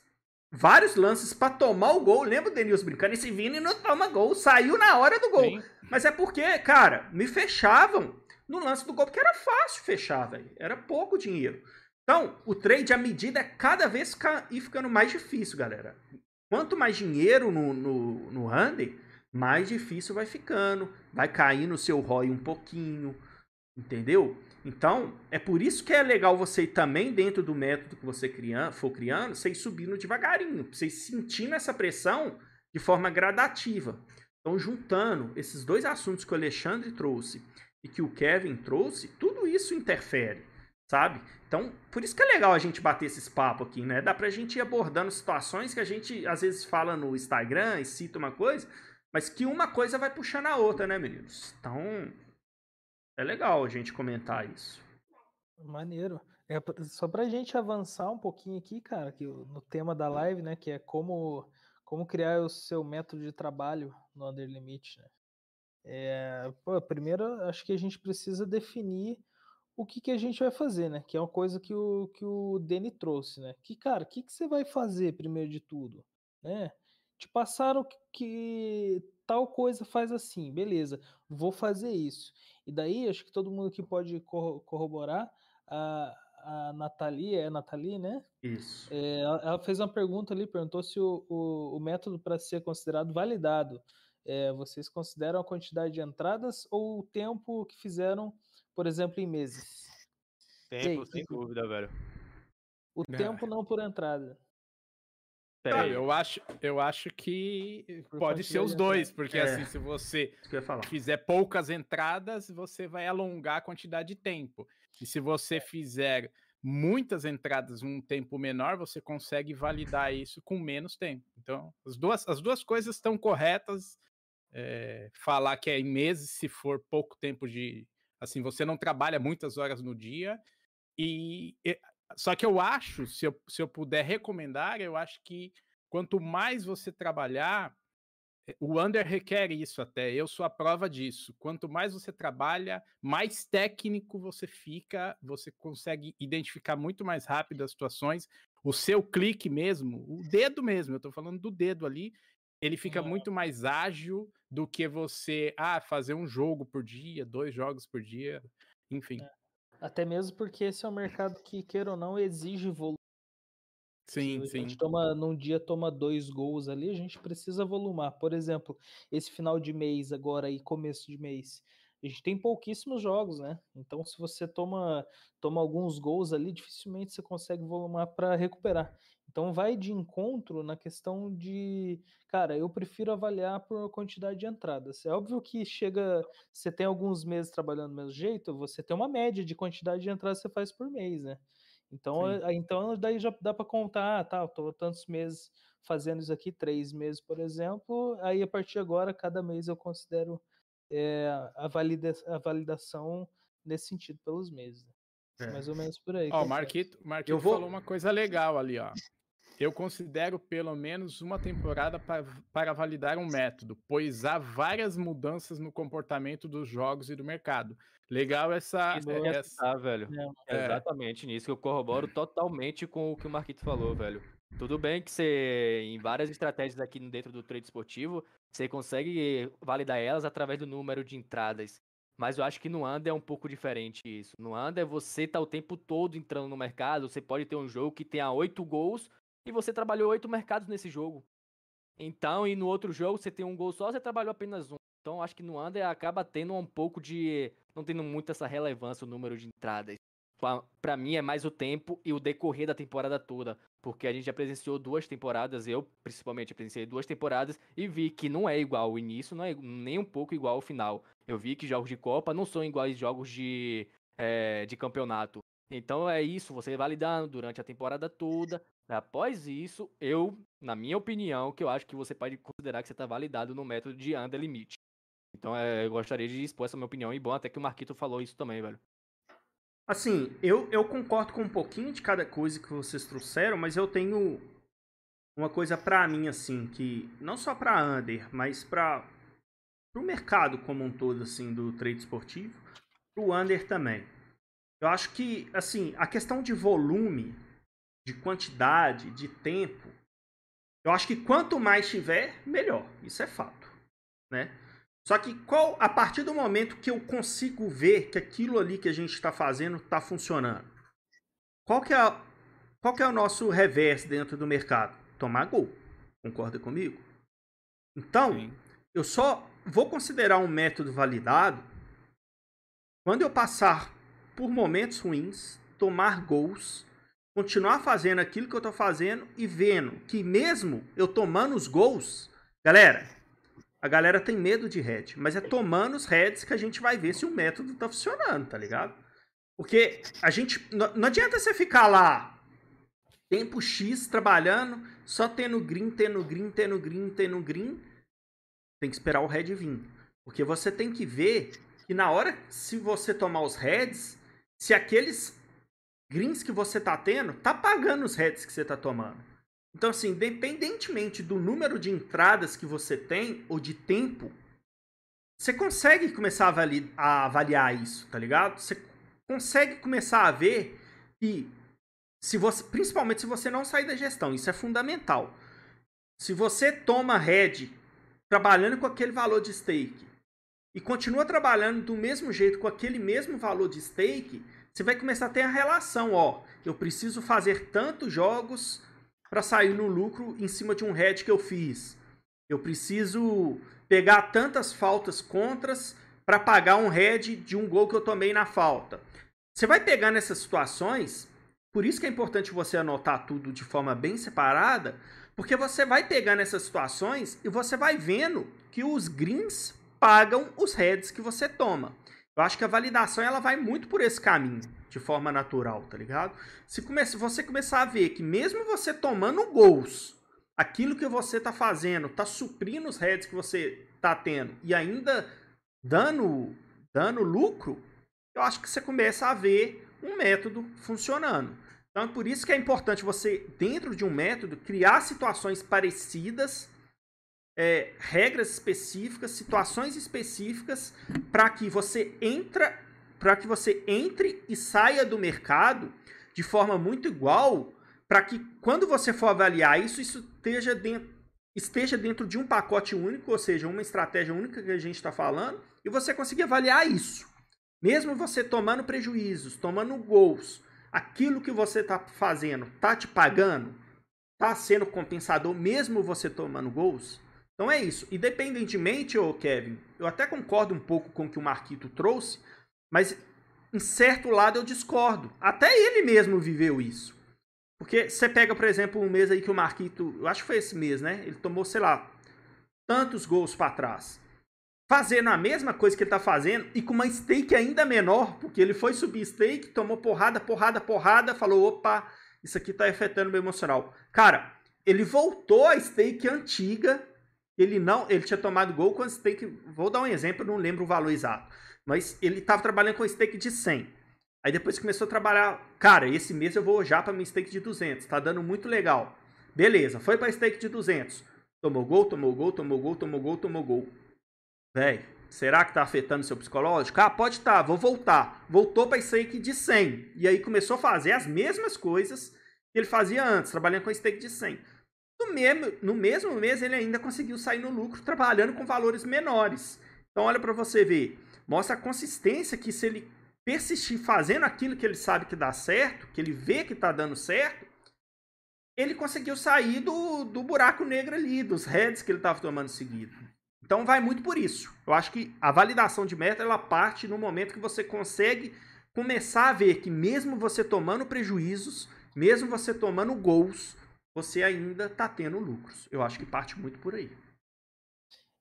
vários lances para tomar o gol. Lembra o Denilson brincando? Esse Vini não toma gol, saiu na hora do gol. Sim. Mas é porque, cara, me fechavam no lance do gol, porque era fácil fechar, velho. Era pouco dinheiro. Então, o trade, à medida, é cada vez ir ficando mais difícil, galera. Quanto mais dinheiro no, no, no mais difícil vai ficando. Vai cair no seu ROI um pouquinho. Entendeu? Então, é por isso que é legal você também dentro do método que você criando, for criando, você ir subindo devagarinho. Você ir sentindo essa pressão de forma gradativa. Então, juntando esses dois assuntos que o Alexandre trouxe e que o Kevin trouxe, tudo isso interfere, sabe? Então, por isso que é legal a gente bater esses papos aqui, né? Dá pra gente ir abordando situações que a gente às vezes fala no Instagram e cita uma coisa, mas que uma coisa vai puxando a outra, né, meninos? Então, é legal a gente comentar isso. Maneiro. É, só pra gente avançar um pouquinho aqui, cara, que no tema da live, né, que é como, como criar o seu método de trabalho no Under Limit, né? É, pô, primeiro, acho que a gente precisa definir o que, que a gente vai fazer, né? Que é uma coisa que o, que o Deni trouxe, né? Que, cara, o que, que você vai fazer primeiro de tudo, né? Te passaram que, que tal coisa faz assim, beleza, vou fazer isso. E daí, acho que todo mundo aqui pode corro- corroborar, a, a Nathalie, é a Nathalie, né? Isso. É, ela, ela fez uma pergunta ali, perguntou se o, o, o método para ser considerado validado, é, vocês consideram a quantidade de entradas ou o tempo que fizeram, por exemplo, em meses? Tempo, aí, sem que- dúvida, velho. O Ah. tempo não por entrada. Não, aí. eu acho, eu acho que Por pode ser os dois, porque É. assim, se você fizer poucas entradas, você vai alongar a quantidade de tempo. E se você fizer muitas entradas num tempo menor, você consegue validar isso com menos tempo. Então, as duas, as duas coisas estão corretas é, falar que é em meses se for pouco tempo de. Assim, você não trabalha muitas horas no dia. E, e só que eu acho, se eu, se eu puder recomendar, eu acho que quanto mais você trabalhar, eh, o under requer isso até. Eu sou a prova disso. Quanto mais você trabalha, mais técnico você fica, você consegue identificar muito mais rápido as situações. O seu clique mesmo, o dedo mesmo, eu estou falando do dedo ali, ele fica muito mais ágil do que você ah, fazer um jogo por dia, dois jogos por dia, enfim. É. Até mesmo porque esse é um mercado que, queira ou não, exige volume. Sim, Se sim. a gente toma, num dia toma dois gols ali, a gente precisa volumar. Por exemplo, esse final de mês agora e começo de mês, a gente tem pouquíssimos jogos, né? Então, se você toma, toma alguns gols ali, dificilmente você consegue volumar para recuperar. Então, vai de encontro na questão de, cara, eu prefiro avaliar por quantidade de entradas. É óbvio que chega, você tem alguns meses trabalhando do mesmo jeito, você tem uma média de quantidade de entradas que você faz por mês, né? Então, eh, então daí já dá para contar, ah, tá, eu tô tantos meses fazendo isso aqui, três meses, por exemplo, aí a partir de agora, cada mês eu considero é, a, valida a validação nesse sentido pelos meses. Né? É. Mais ou menos por aí. Ó, o Marquito, Marquito vou... falou uma coisa legal ali, ó. Eu considero pelo menos uma temporada para, para validar um método, pois há várias mudanças no comportamento dos jogos e do mercado. Legal essa. essa... Ah, velho. É. é. Exatamente nisso que eu corroboro totalmente com o que o Marquito falou, velho. Tudo bem que você, em várias estratégias aqui dentro do trade esportivo, você consegue validar elas através do número de entradas. Mas eu acho que no Under é um pouco diferente isso. No Under, você tá o tempo todo entrando no mercado. Você pode ter um jogo que tenha oito gols e você trabalhou oito mercados nesse jogo. Então, e no outro jogo você tem um gol só, você trabalhou apenas um. Então, acho que no Under acaba tendo um pouco de. não tendo muito essa relevância o número de entradas. Para mim é mais o tempo e o decorrer da temporada toda. Porque a gente já presenciou duas temporadas, eu principalmente presenciei duas temporadas e vi que não é igual. O início não é nem um pouco igual ao final. Eu vi que jogos de Copa não são iguais jogos de, é, de campeonato. Então é isso, você validando durante a temporada toda. Após isso, eu, na minha opinião, que eu acho que você pode considerar que você está validado no método de under limite. Então é, eu gostaria de expor essa minha opinião. E bom, até que o Marquito falou isso também, velho. Assim, eu, eu concordo com um pouquinho de cada coisa que vocês trouxeram, mas eu tenho uma coisa pra mim, assim, que não só pra under, mas pra pro mercado como um todo, assim, do trade esportivo, pro under também. Eu acho que, assim, a questão de volume, de quantidade, de tempo, eu acho que quanto mais tiver, melhor. Isso é fato, né? Só que qual, a partir do momento que eu consigo ver que aquilo ali que a gente está fazendo está funcionando, qual que, é a, qual que é o nosso revés dentro do mercado? Tomar gol. Concorda comigo? Então, Sim. eu só vou considerar um método validado quando eu passar por momentos ruins, tomar gols, continuar fazendo aquilo que eu estou fazendo e vendo que mesmo eu tomando os gols, galera, a galera tem medo de head, mas é tomando os heads que a gente vai ver se o método está funcionando, tá ligado? Porque a gente não, adianta você ficar lá tempo X trabalhando, só tendo green, tendo green, tendo green, tendo green. Tem que esperar o head vir. Porque você tem que ver que na hora, se você tomar os heads, se aqueles greens que você tá tendo, tá pagando os heads que você tá tomando. Então, assim, independentemente do número de entradas que você tem ou de tempo, você consegue começar a, avaliar, a avaliar isso, tá ligado? Você consegue começar a ver que, se você, principalmente se você não sair da gestão, isso é fundamental. Se você toma head trabalhando com aquele valor de stake e continua trabalhando do mesmo jeito com aquele mesmo valor de stake, você vai começar a ter a relação, ó, eu preciso fazer tantos jogos para sair no lucro em cima de um head que eu fiz. Eu preciso pegar tantas faltas contras para pagar um head de um gol que eu tomei na falta. Você vai pegar nessas situações, por isso que é importante você anotar tudo de forma bem separada, porque você vai pegar nessas situações e você vai vendo que os greens pagam os heads que você toma. Eu acho que a validação ela vai muito por esse caminho, de forma natural, tá ligado? Se você começar a ver que mesmo você tomando gols, aquilo que você está fazendo está suprindo os heads que você está tendo e ainda dando, dando lucro, eu acho que você começa a ver um método funcionando. Então é por isso que é importante você, dentro de um método, criar situações parecidas, é, regras específicas, situações específicas, para que você entra, para que você entre e saia do mercado de forma muito igual, para que quando você for avaliar isso, isso esteja dentro, esteja dentro de um pacote único, ou seja, uma estratégia única que a gente está falando, e você conseguir avaliar isso. Mesmo você tomando prejuízos, tomando gols, aquilo que você está fazendo está te pagando? Está sendo compensador mesmo você tomando gols? Então é isso. Independentemente, ô Kevin, eu até concordo um pouco com o que o Marquito trouxe, mas em certo lado eu discordo. Até ele mesmo viveu isso. Porque você pega, por exemplo, um mês aí que o Marquito, eu acho que foi esse mês, né? Ele tomou, sei lá, tantos gols para trás fazendo a mesma coisa que ele tá fazendo e com uma stake ainda menor, porque ele foi subir stake, tomou porrada, porrada, porrada, falou, opa, isso aqui tá afetando meu emocional. Cara, ele voltou à stake antiga, ele não, ele tinha tomado gol com stake, vou dar um exemplo, não lembro o valor exato, mas ele tava trabalhando com stake de 100. Aí depois começou a trabalhar, cara, esse mês eu vou já para minha stake de 200, tá dando muito legal. Beleza, foi para stake de 200. Tomou gol, tomou gol, tomou gol, tomou gol, tomou gol. Véi, será que tá afetando seu psicológico? Ah, pode tá, vou voltar. Voltou para stake de 100. E aí começou a fazer as mesmas coisas que ele fazia antes, trabalhando com stake de 100. No mesmo, no mesmo mês, ele ainda conseguiu sair no lucro trabalhando com valores menores. Então, olha para você ver. Mostra a consistência que se ele persistir fazendo aquilo que ele sabe que dá certo, que ele vê que está dando certo, ele conseguiu sair do, do buraco negro ali, dos heads que ele estava tomando seguido. Então vai muito por isso. Eu acho que a validação de meta ela parte no momento que você consegue começar a ver que mesmo você tomando prejuízos, mesmo você tomando gols, você ainda está tendo lucros. Eu acho que parte muito por aí.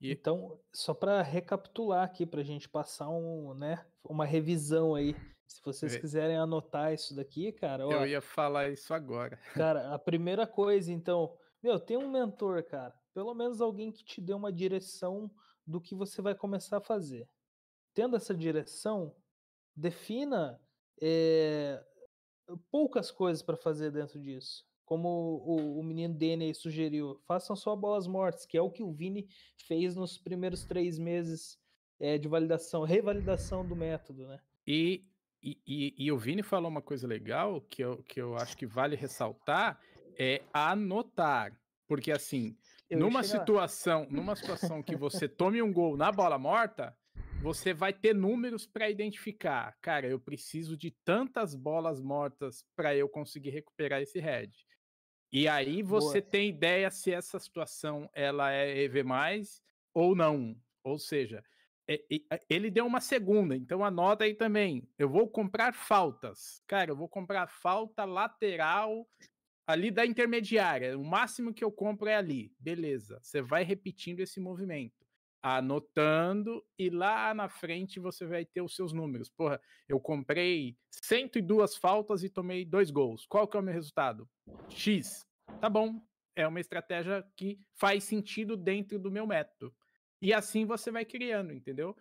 Então, só para recapitular aqui, para a gente passar um, né, uma revisão aí. Se vocês quiserem anotar isso daqui, cara. Ó, eu ia falar isso agora. Cara, a primeira coisa, então, meu, tem um mentor, cara pelo menos alguém que te dê uma direção do que você vai começar a fazer. Tendo essa direção, defina é, poucas coisas para fazer dentro disso. Como o, o menino Danny sugeriu, façam só bolas mortas, que é o que o Vini fez nos primeiros três meses é, de validação, revalidação do método, né? E, e, e, o Vini falou uma coisa legal que eu, que eu acho que vale ressaltar, é anotar. Porque assim, eu numa situação, numa situação que você tome um gol na bola morta, você vai ter números para identificar. Cara, eu preciso de tantas bolas mortas para eu conseguir recuperar esse head. E aí você Boa. tem ideia se essa situação ela é EV+, ou não. Ou seja, ele deu uma segunda, então anota aí também. Eu vou comprar faltas. Cara, eu vou comprar falta lateral ali da intermediária, o máximo que eu compro é ali. Beleza. Você vai repetindo esse movimento, anotando e lá na frente você vai ter os seus números. Porra, eu comprei 102 faltas e tomei dois gols. Qual que é o meu resultado? X. Tá bom. É uma estratégia que faz sentido dentro do meu método. E assim você vai criando, entendeu?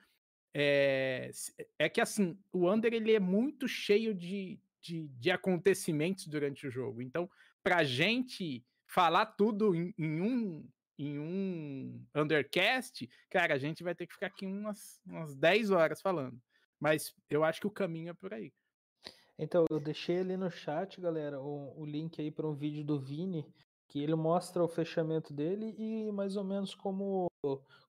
É, é que assim, o Under ele é muito cheio de, de, de acontecimentos durante o jogo. Então, pra gente falar tudo em, em um em um undercast, cara, a gente vai ter que ficar aqui umas, umas 10 horas falando. Mas eu acho que o caminho é por aí. Então, eu deixei ali no chat, galera, o, o link aí para um vídeo do Vini, que ele mostra o fechamento dele e mais ou menos como,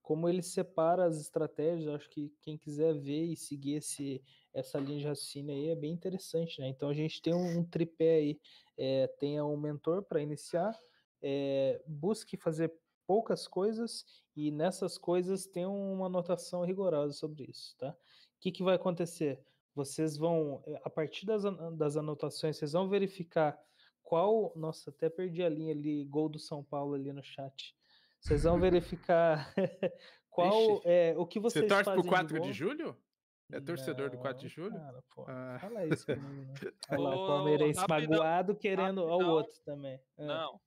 como ele separa as estratégias. Acho que quem quiser ver e seguir esse, essa linha de raciocínio aí é bem interessante, né? Então a gente tem um, tripé aí é, tenha um mentor para iniciar, é, busque fazer poucas coisas e nessas coisas tenha uma anotação rigorosa sobre isso, tá? O que, que vai acontecer? Vocês vão, a partir das, das anotações, vocês vão verificar qual. Nossa, até perdi a linha ali, gol do São Paulo ali no chat. Vocês vão verificar qual Ixi, é o que vocês Você torce pro 4 de, de julho? É torcedor não, do 4 de julho? Cara, pô, ah. Fala isso comigo, né? Olha lá, o palmeirense magoado querendo ao outro também. É. Não.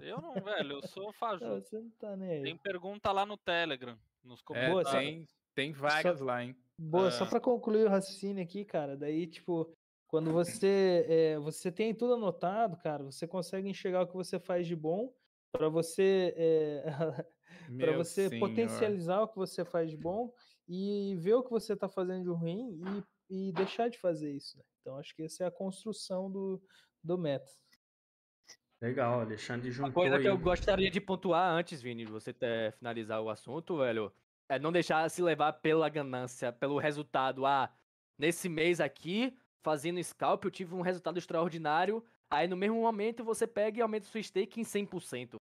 Eu não, velho, eu sou Não, fajuto. você não tá nem aí. Tem pergunta lá no Telegram, nos É, comentários. tem, tem várias lá, hein? Boa, só Ah. pra concluir o raciocínio aqui, cara, daí, tipo, quando você, é, você tem tudo anotado, cara, você consegue enxergar o que você faz de bom para você, é, para você senhor. potencializar o que você faz de bom e ver o que você tá fazendo de ruim e, e deixar de fazer isso, né? Então, acho que essa é a construção do, do método. Legal, Alexandre Uma juntou coisa que aí. eu gostaria de pontuar antes, Vini, de você ter, finalizar o assunto, velho, é não deixar se levar pela ganância, pelo resultado. Ah, nesse mês aqui, fazendo scalp, eu tive um resultado extraordinário. Aí no mesmo momento você pega e aumenta o seu stake em 100%.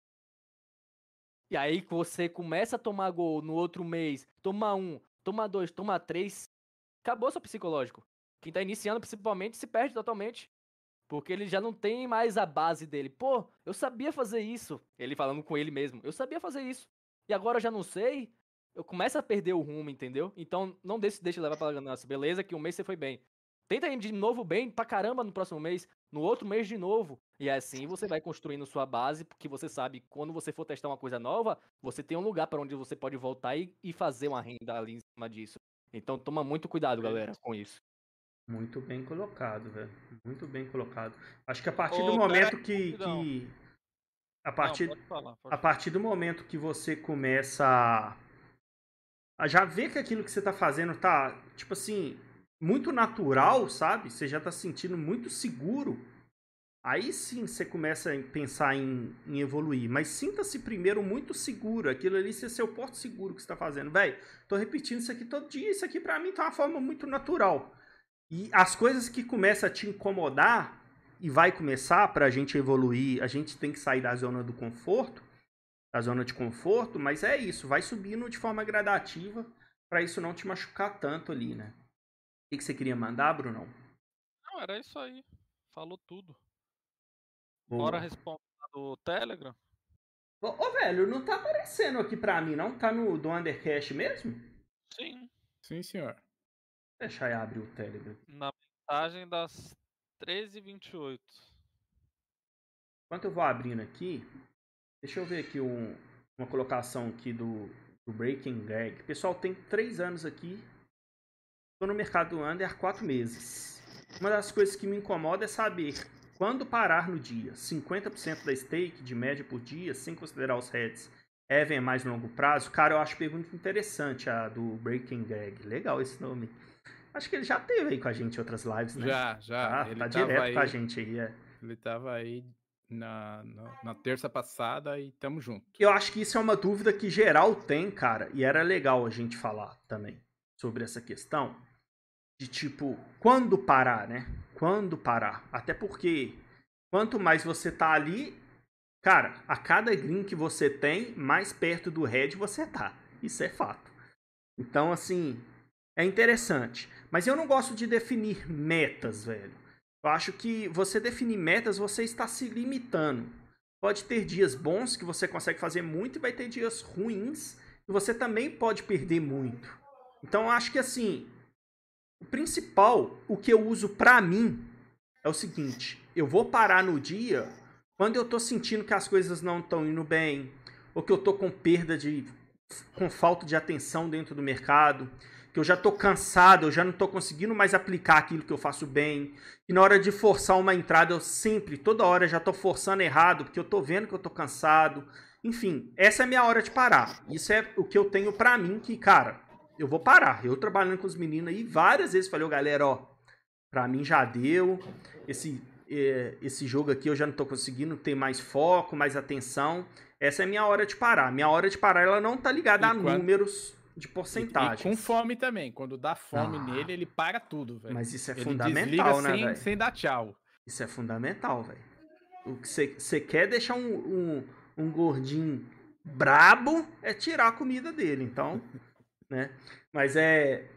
E aí que você começa a tomar gol no outro mês, toma um, toma dois, toma três, acabou seu psicológico. Quem tá iniciando principalmente se perde totalmente. Porque ele já não tem mais a base dele. Pô, eu sabia fazer isso. Ele falando com ele mesmo. Eu sabia fazer isso. E agora eu já não sei. Eu começo a perder o rumo, entendeu? Então não deixe, deixe levar pela ganância. Beleza que um mês você foi bem. Tenta ir de novo bem pra caramba no próximo mês. No outro mês de novo. E assim você vai construindo sua base. Porque você sabe quando você for testar uma coisa nova, você tem um lugar para onde você pode voltar e, e fazer uma renda ali em cima disso. Então toma muito cuidado, galera, com isso. Muito bem colocado, velho. Muito bem colocado. Acho que a partir Ô, do momento que. que- A Não, partir, pode falar, pode a partir do momento que você começa a, já ver que aquilo que você tá fazendo tá, tipo assim, muito natural, sabe? Você já tá se sentindo muito seguro. Aí sim você começa a pensar em, em evoluir. Mas sinta-se primeiro muito seguro. Aquilo ali ser seu porto seguro que você tá fazendo. Véi, tô repetindo isso aqui todo dia. Isso aqui pra mim tá uma forma muito natural. E as coisas que começam a te incomodar e vai começar para a gente evoluir, a gente tem que sair da zona do conforto, da zona de conforto, mas é isso, vai subindo de forma gradativa para isso não te machucar tanto ali, né? O que, que você queria mandar, Brunão? Não, era isso aí. Falou tudo. Boa. Bora responder do Telegram? Ô, ô, velho, não tá aparecendo aqui pra mim, não? Tá no do Undercast mesmo? Sim. Sim, senhor. Deixa eu abrir o Telegram. Na mensagem das 13h28. Enquanto eu vou abrindo aqui, deixa eu ver aqui um- uma colocação aqui do, do Breaking Gag. Pessoal, tem três anos aqui. Estou no mercado do Under há quatro meses. Uma das coisas que me incomoda é saber quando parar no dia. 50% da stake de média por dia, sem considerar os heads. Even é mais longo prazo. Cara, eu acho pergunta interessante a do Breaking Gag. Legal esse nome. Acho que ele já teve aí com a gente outras lives, né? Já, já. Tá, ele tá direto aí, com a gente aí, é. Ele tava aí na, na, na terça passada e tamo junto. Eu acho que isso é uma dúvida que geral tem, cara, e era legal a gente falar também sobre essa questão de tipo, quando parar, né? Quando parar? Até porque quanto mais você tá ali, cara, a cada green que você tem, mais perto do red você tá. Isso é fato. Então, assim, é interessante. Mas eu não gosto de definir metas, velho. Eu acho que você definir metas, você está se limitando. Pode ter dias bons que você consegue fazer muito e vai ter dias ruins e você também pode perder muito. Então eu acho que assim, o principal, o que eu uso pra mim é o seguinte, eu vou parar no dia quando eu tô sentindo que as coisas não estão indo bem, ou que eu tô com perda de com falta de atenção dentro do mercado, que eu já tô cansado, eu já não tô conseguindo mais aplicar aquilo que eu faço bem, e na hora de forçar uma entrada eu sempre, toda hora já tô forçando errado, porque eu tô vendo que eu tô cansado. Enfim, essa é a minha hora de parar. Isso é o que eu tenho pra mim que, cara, eu vou parar. Eu trabalhando com os meninos aí, várias vezes falei, ó, galera, ó, pra mim já deu. Esse eh, esse jogo aqui eu já não tô conseguindo ter mais foco, mais atenção. Essa é a minha hora de parar. Minha hora de parar, ela não tá ligada E a quando- números de porcentagem. com fome também. Quando dá fome Ah. nele, ele para tudo, velho. Mas isso é ele fundamental, né, velho? sem dar tchau. Isso é fundamental, velho. O que você quer deixar um, um, um gordinho brabo é tirar a comida dele, então, né? Mas é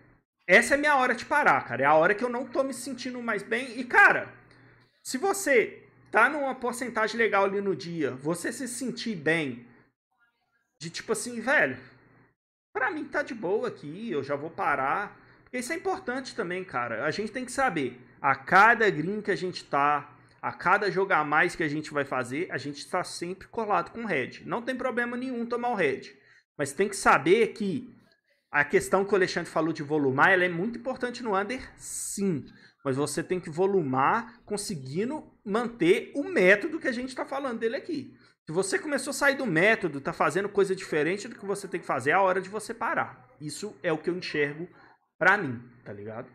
essa é minha hora de parar, cara. É a hora que eu não tô me sentindo mais bem. E cara, se você tá numa porcentagem legal ali no dia, você se sentir bem de tipo assim, velho, pra mim tá de boa aqui, eu já vou parar. Porque isso é importante também, cara. A gente tem que saber a cada green que a gente tá, A cada jogar mais que a gente vai fazer, a gente está sempre colado com red. Não tem problema nenhum tomar o red. Mas tem que saber que a questão que o Alexandre falou de volumar, ela é muito importante no under, sim. Mas você tem que volumar conseguindo manter o método que a gente está falando dele aqui. Se você começou a sair do método, tá fazendo coisa diferente do que você tem que fazer, é a hora de você parar. Isso é o que eu enxergo pra mim, tá ligado?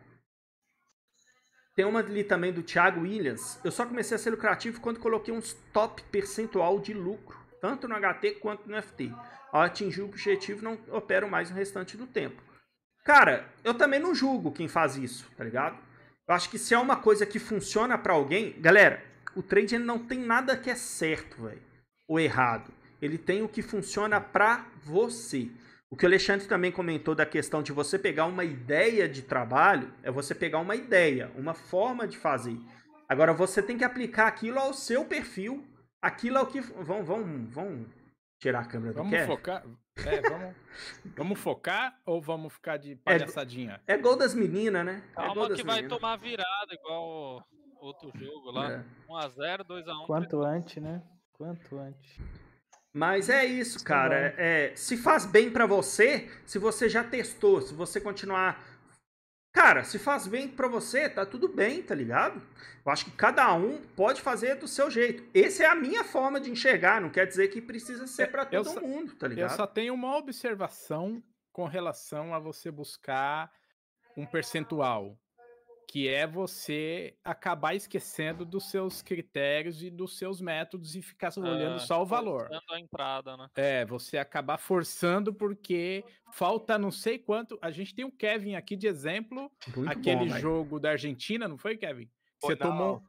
Tem uma ali também do Thiago Williams. Eu só comecei a ser lucrativo quando coloquei uns top percentual de lucro, tanto no HT quanto no FT. Ao atingir o objetivo, não opero mais no restante do tempo. Cara, eu também não julgo quem faz isso, tá ligado? Eu acho que se é uma coisa que funciona para alguém, galera, o trade não tem nada que é certo, velho, ou errado. Ele tem o que funciona para você. O que o Alexandre também comentou da questão de você pegar uma ideia de trabalho, é você pegar uma ideia, uma forma de fazer. Agora você tem que aplicar aquilo ao seu perfil, aquilo ao que vão vão vão tirar a câmera vamos do Kevin. focar. É, vamos, vamos focar ou vamos ficar de palhaçadinha? É gol das meninas, né? é gol Calma das que vai tomar virada igual outro jogo lá. É. 1x0, 2x1. Quanto antes, né? Quanto antes. Mas é isso, cara. É, se faz bem pra você, se você já testou, se você continuar. Cara, se faz bem pra você, tá tudo bem, tá ligado? Eu acho que cada um pode fazer do seu jeito. Essa é a minha forma de enxergar, não quer dizer que precisa ser É, pra eu todo só- mundo, tá Eu ligado? só tenho uma observação com relação a você buscar um percentual, que é você acabar esquecendo dos seus critérios e dos seus métodos e ficar olhando É, só o valor. a entrada, né? É, você acabar forçando porque falta não sei quanto. A gente tem o Kevin aqui de exemplo, Muito aquele bom, velho. jogo da Argentina, não foi, Kevin? Pô, Você não, tomou.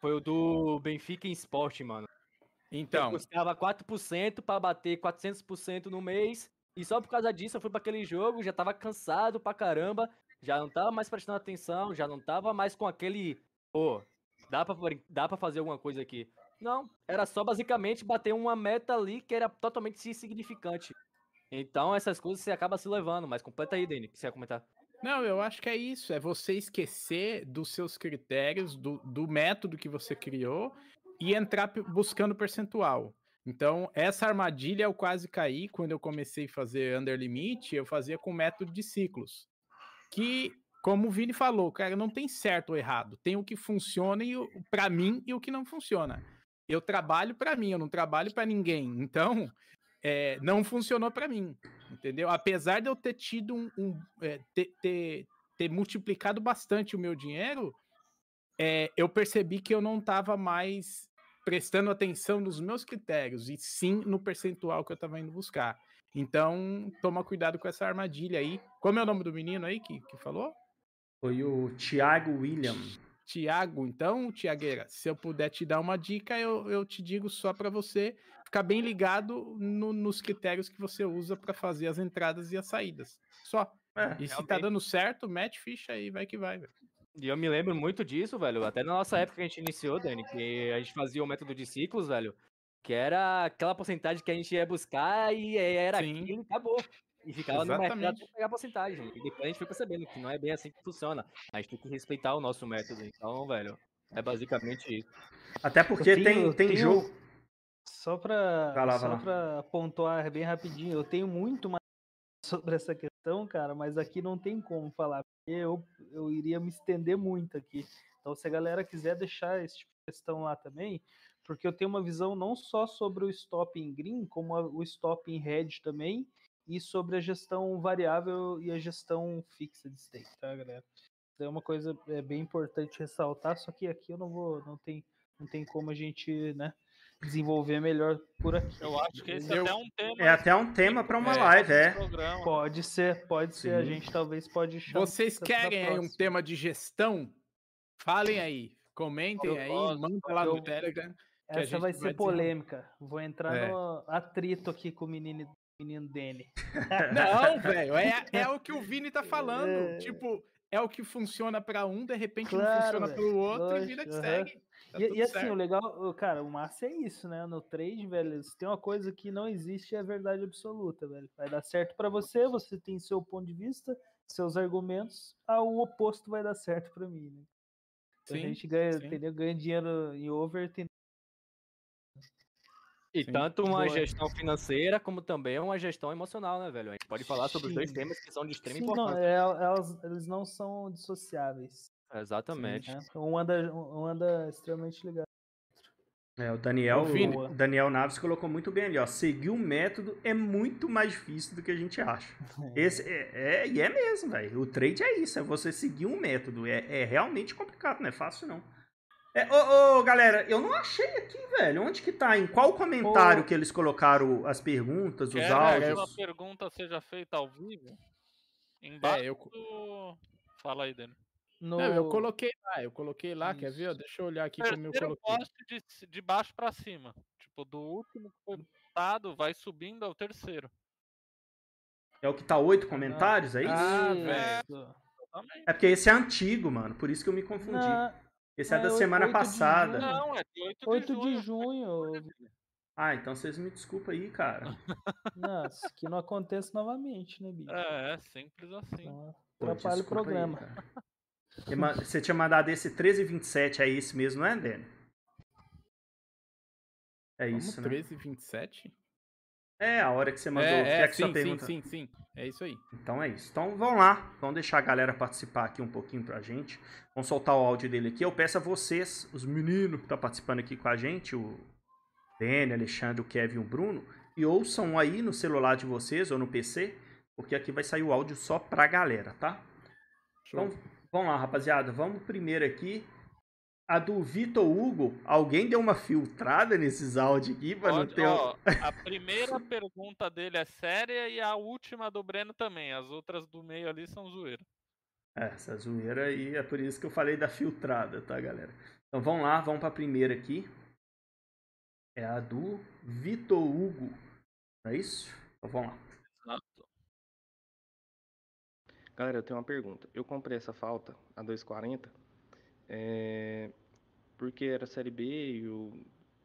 Foi o do Benfica em Sport, mano. Então, Eu custava 4% pra bater 400% no mês. E só por causa disso eu fui pra aquele jogo, já tava cansado pra caramba. Já não tava mais prestando atenção, já não tava mais com aquele. Pô, dá pra, dá pra fazer alguma coisa aqui. Não, era só basicamente bater uma meta ali que era totalmente insignificante. Então essas coisas você acaba se levando, mas completa aí, Dani, que você ia comentar. Não, eu acho que é isso. É você esquecer dos seus critérios, do, do método que você criou e entrar buscando percentual. Então, essa armadilha eu quase caí quando eu comecei a fazer under limit, eu fazia com método de ciclos. Que, como o Vini falou, cara, não tem certo ou errado. Tem o que funciona para mim e o que não funciona. Eu trabalho para mim, eu não trabalho para ninguém. Então, é, não funcionou para mim entendeu? Apesar de eu ter tido um, um, é, ter, ter, ter multiplicado bastante o meu dinheiro, é, eu percebi que eu não estava mais prestando atenção nos meus critérios e sim no percentual que eu estava indo buscar. Então, toma cuidado com essa armadilha aí. Como é o nome do menino aí que, que falou? Foi o Thiago William. Tiago, então, Tiagueira, se eu puder te dar uma dica, eu, eu te digo só para você ficar bem ligado no- nos critérios que você usa para fazer as entradas e as saídas. Só. É, E se tá dando certo, mete ficha aí, vai que vai, velho. E eu me lembro muito disso, velho. Até na nossa época que a gente iniciou, Dani, que a gente fazia o método de ciclos, velho. Que era aquela porcentagem que a gente ia buscar e era Sim. aquilo e acabou. E ficava no mercado Exatamente. até pegar a porcentagem. E depois a gente foi percebendo que não é bem assim que funciona. A gente tem que respeitar o nosso método. Então, velho, é basicamente isso. Até porque tenho- tem, tem tenho- jogo. Só para Vai lá, vai só pra pontuar bem rapidinho, eu tenho muito mais sobre essa questão, cara, mas aqui não tem como falar, porque eu, eu iria me estender muito aqui. Então, se a galera quiser deixar esse tipo de questão lá também, porque eu tenho uma visão não só sobre o stop em green, como a- o stop em red também, e sobre a gestão variável e a gestão fixa de stake, tá, galera? Isso é uma coisa é, bem importante ressaltar, só que aqui eu não vou, não tem, não tem como a gente, né, desenvolver melhor por aqui. Eu acho que esse Eu- é até um tema. É até um tema pra uma É, live, é. programa. Pode ser, pode ser. A Sim. gente talvez pode chamar. Vocês querem aí um tema de gestão? Falem aí. Comentem Eu aí, manda lá no eu- Telegram. Essa vai vai ser desenrolar. polêmica. Vou entrar É. no atrito aqui com o menino, menino Danny. Não, velho, é, é o que o Vini tá falando. É. Tipo, é o que funciona pra um, de repente não Claro, funciona velho, pro outro e vida que segue. Tá E, e assim, certo. o legal, o- cara, o massa é isso, né? No trade, velho, se tem uma coisa que não existe é a verdade absoluta, velho. Vai dar certo pra você, você tem seu ponto de vista, seus argumentos, ah, o oposto vai dar certo pra mim, né? Então a Sim, gente ganha, sim. entendeu? ganha dinheiro em over, tem E Sim. tanto uma Boa. gestão financeira como também uma gestão emocional, né, velho? A gente pode falar sobre os dois Sim. temas que são de extrema Sim, não, importância. é, elas, eles não são dissociáveis. Exatamente. Né? Um, anda, um anda extremamente ligado. É, o Daniel, o Daniel Naves colocou muito bem ali, ó. Seguir o método é muito mais difícil do que a gente acha. Esse é, é- e é mesmo, velho. O trade é isso, é você seguir um método. É, é realmente complicado, não é fácil não. É, ô, ô, galera, eu não achei aqui, velho. Onde que tá? Em qual comentário Ô. que eles colocaram as perguntas, os Quer que áudios? a pergunta seja feita ao vivo? Embaixo É, eu, do... Fala aí, Dani. No, não, eu coloquei lá, eu coloquei lá, quer ver? Isso. Deixa eu olhar aqui como eu coloquei. de, de baixo pra cima. Tipo, do último que foi postado, vai subindo ao terceiro. É o que tá oito comentários, é isso? Ah, Isso. velho. É porque esse é antigo, mano. Por isso que eu me confundi. Não, esse é, é da oito- semana oito de passada. junho. Não, é de 8 8 de de junho. junho. Ah, então vocês me desculpem aí, cara. Nossa, que não aconteça novamente, né, bicho? É, é simples assim. Então, atrapalha o desculpa aí, programa. E ma- Você tinha mandado esse 1327, é esse mesmo, não é, Dani? É Como isso, né? 13, 27? É, a hora que você mandou. É, é, é que sim, sim, pergunta- sim, sim. É isso aí. Então é isso. Então vamos lá. Vamos deixar a galera participar aqui um pouquinho pra gente. Vamos soltar o áudio dele aqui. Eu peço a vocês, os meninos que estão participando aqui com a gente, o Dani, Alexandre, o Kevin e o Bruno, e ouçam aí no celular de vocês ou no PC, porque aqui vai sair o áudio só pra galera, tá? Show. Então, vamos lá, rapaziada. Vamos primeiro aqui. A do Vitor Hugo. Alguém deu uma filtrada nesses áudios aqui pra não ter. ó, a primeira pergunta dele é séria e a última do Breno também. As outras do meio ali são zoeira. É, essa zoeira aí é por isso que eu falei da filtrada, tá, galera? Então vamos lá, vamos pra primeira aqui. É a do Vitor Hugo. Não é isso? Então vamos lá. Exato. Galera, eu tenho uma pergunta. Eu comprei essa falta a 2,40 é, porque era Série B e o-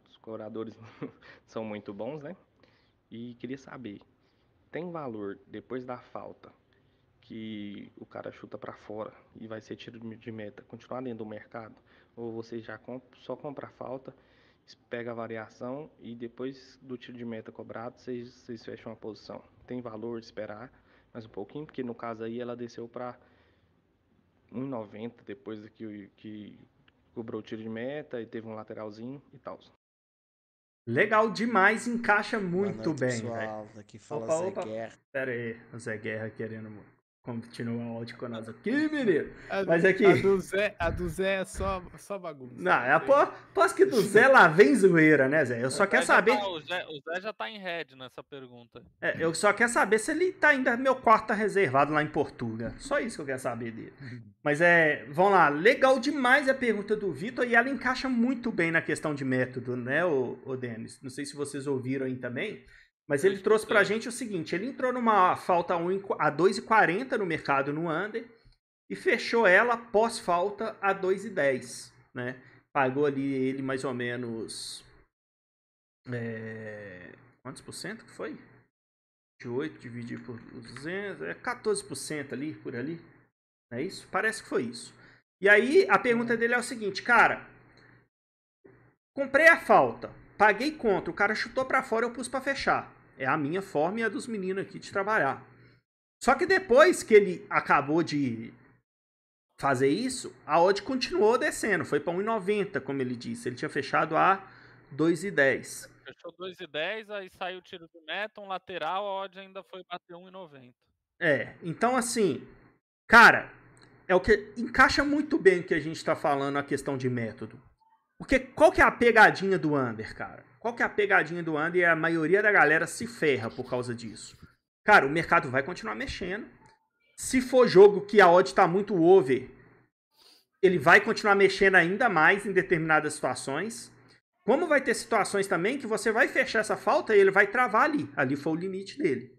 os cobradores são muito bons, né? E queria saber, tem valor depois da falta que o cara chuta pra fora e vai ser tiro de meta, continuar dentro do mercado? Ou você já comp- só compra a falta, pega a variação e depois do tiro de meta cobrado, vocês, fecham a posição? Tem valor esperar mais um pouquinho? Porque no caso aí ela desceu pra 1,90 depois que, que cobrou o tiro de meta e teve um lateralzinho e tal. Legal demais, encaixa muito noite, bem, pessoal. Daqui fala Opa, Zé opa. Guerra. Pera aí, o Zé Guerra querendo continuar o áudio com nós aqui, menino. A, Mas aqui- a do Zé, a do Zé é só, só bagunça. Não, é a Sei. po- posso que do Zé lá vem zoeira, né, Zé? Eu só quero saber. tá- o, Zé, o Zé já tá em red nessa pergunta. É, eu só quero saber se ele tá ainda. Meu quarto tá reservado lá em Portugal. Só isso que eu quero saber dele. Mas é. Vamos lá. Legal demais a pergunta do Vitor e ela encaixa muito bem na questão de método, né, o, o Denis? Não sei se vocês ouviram aí também. Mas ele trouxe pra gente o seguinte: ele entrou numa falta 1 em qu- a 2,40 no mercado no under e fechou ela pós-falta a 2,10, né? Pagou ali ele mais ou menos. é, quantos por cento que foi? 28 dividido por 200, é 14% ali, por ali. Não é isso? Parece que foi isso. E aí, a pergunta dele é o seguinte, cara. Comprei a falta, paguei contra, o cara chutou pra fora, eu pus pra fechar. É a minha forma e a dos meninos aqui de trabalhar. Só que depois que ele acabou de fazer isso, a odd continuou descendo, foi pra 1,90, como ele disse. Ele tinha fechado a 2,10. Fechou 2,10, aí saiu o tiro de meta, um lateral, a odd ainda foi bater 1,90. É, então assim, cara, é o que encaixa muito bem o que a gente tá falando a questão de método. Porque qual que é a pegadinha do under, cara? Qual que é a pegadinha do under e a maioria da galera se ferra por causa disso? Cara, o mercado vai continuar mexendo. Se for jogo que a odd tá muito over, ele vai continuar mexendo ainda mais em determinadas situações. Como vai ter situações também que você vai fechar essa falta e ele vai travar ali. Ali foi o limite dele.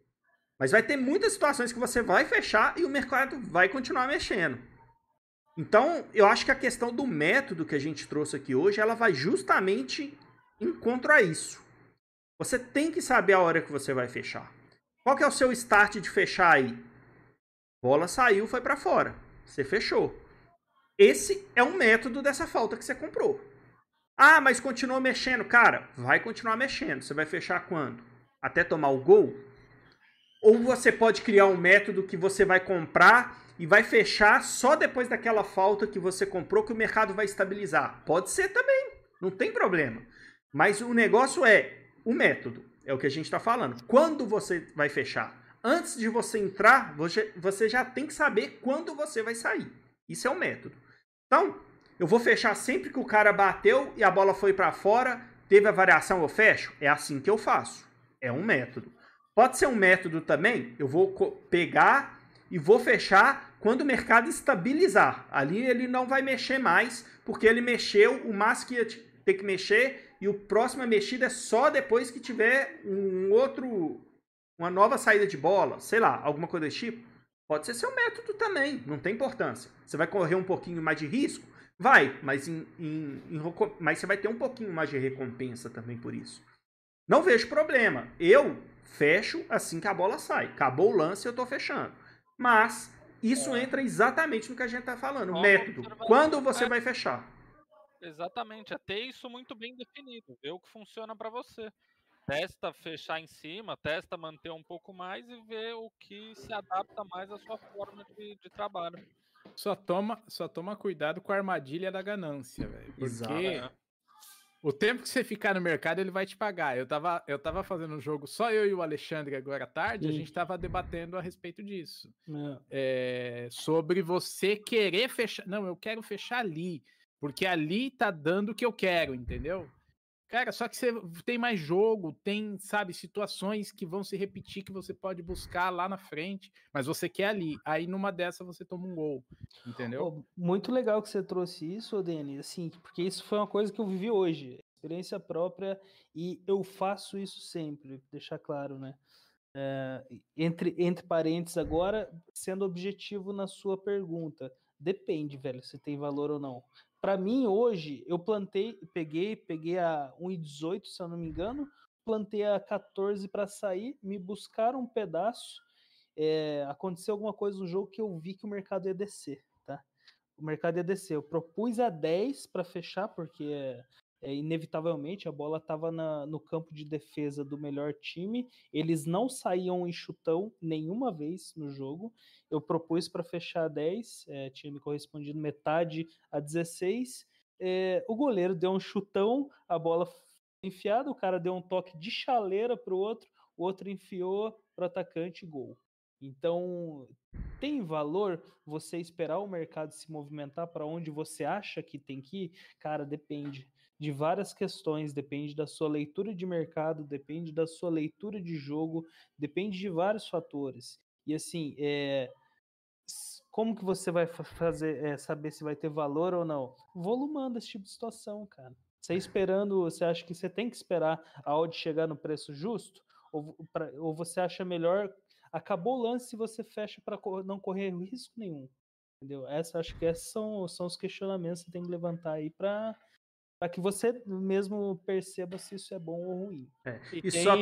Mas vai ter muitas situações que você vai fechar e o mercado vai continuar mexendo. Então, eu acho que a questão do método que a gente trouxe aqui hoje, ela vai justamente em contra a isso. Você tem que saber a hora que você vai fechar. Qual que é o seu start de fechar aí? Bola saiu, foi para fora. Você fechou. Esse é um método dessa falta que você comprou. Ah, mas continuou mexendo. Cara, vai continuar mexendo. Você vai fechar quando? Até tomar o gol? Ou você pode criar um método que você vai comprar e vai fechar só depois daquela falta que você comprou que o mercado vai estabilizar. Pode ser também, não tem problema. Mas o negócio é o método, é o que a gente está falando. Quando você vai fechar? Antes de você entrar, você, já tem que saber quando você vai sair. Isso é o método. Então, eu vou fechar sempre que o cara bateu e a bola foi para fora, teve a variação, eu fecho? É assim que eu faço. É um método. Pode ser um método também, eu vou pegar e vou fechar quando o mercado estabilizar. Ali ele não vai mexer mais, porque ele mexeu o máximo que ia ter que mexer e o próxima mexida é só depois que tiver um outro uma nova saída de bola, sei lá, alguma coisa desse tipo. Pode ser seu método também, não tem importância. Você vai correr um pouquinho mais de risco? Vai, mas, em, em, em, mas você vai ter um pouquinho mais de recompensa também por isso. Não vejo problema. Eu fecho assim que a bola sai. Acabou o lance, eu estou fechando. Mas isso é. entra exatamente no que a gente está falando. Método. Quando você é. vai fechar? Exatamente. É ter isso muito bem definido. Ver o que funciona para você. Testa fechar em cima, testa manter um pouco mais e ver o que se adapta mais à sua forma de, de trabalho. Só toma, só toma cuidado com a armadilha da ganância, velho. Porque Exato. O tempo que você ficar no mercado, ele vai te pagar. Eu tava, eu tava fazendo um jogo, só eu e o Alexandre agora à tarde, Sim. a gente tava debatendo a respeito disso. É. É, sobre você querer fechar. Não, eu quero fechar ali. Porque ali tá dando o que eu quero, entendeu? Cara, só que você tem mais jogo, tem, sabe, situações que vão se repetir que você pode buscar lá na frente, mas você quer ali. Aí numa dessa você toma um gol, entendeu? Oh, muito legal que você trouxe isso, Denis, assim, porque isso foi uma coisa que eu vivi hoje, experiência própria, e eu faço isso sempre, deixar claro, né? É, entre, entre parênteses agora, sendo objetivo na sua pergunta. Depende, velho, se tem valor ou não. Para mim, hoje, eu plantei, peguei, peguei a 1,18, se eu não me engano, plantei a 14 para sair, me buscaram um pedaço. É, aconteceu alguma coisa no jogo que eu vi que o mercado ia descer, tá? O mercado ia descer. Eu propus a 10 para fechar, porque é, inevitavelmente a bola estava no campo de defesa do melhor time. Eles não saíam em chutão nenhuma vez no jogo. Eu propus para fechar 10, é, tinha me correspondido metade a 16. É, o goleiro deu um chutão, a bola enfiada, o cara deu um toque de chaleira para o outro, o outro enfiou para o atacante gol. Então, tem valor você esperar o mercado se movimentar para onde você acha que tem que ir? Cara, depende de várias questões, depende da sua leitura de mercado, depende da sua leitura de jogo, depende de vários fatores. E assim, é, como que você vai fazer é, saber se vai ter valor ou não? Volumando esse tipo de situação, cara. Você esperando, você acha que você tem que esperar a odd chegar no preço justo? Ou, pra, ou você acha melhor acabou o lance se você fecha para não correr risco nenhum? Entendeu? Essa acho que esses são, são os questionamentos que você tem que levantar aí para para que você mesmo perceba se isso é bom ou ruim. É. E, e tem só...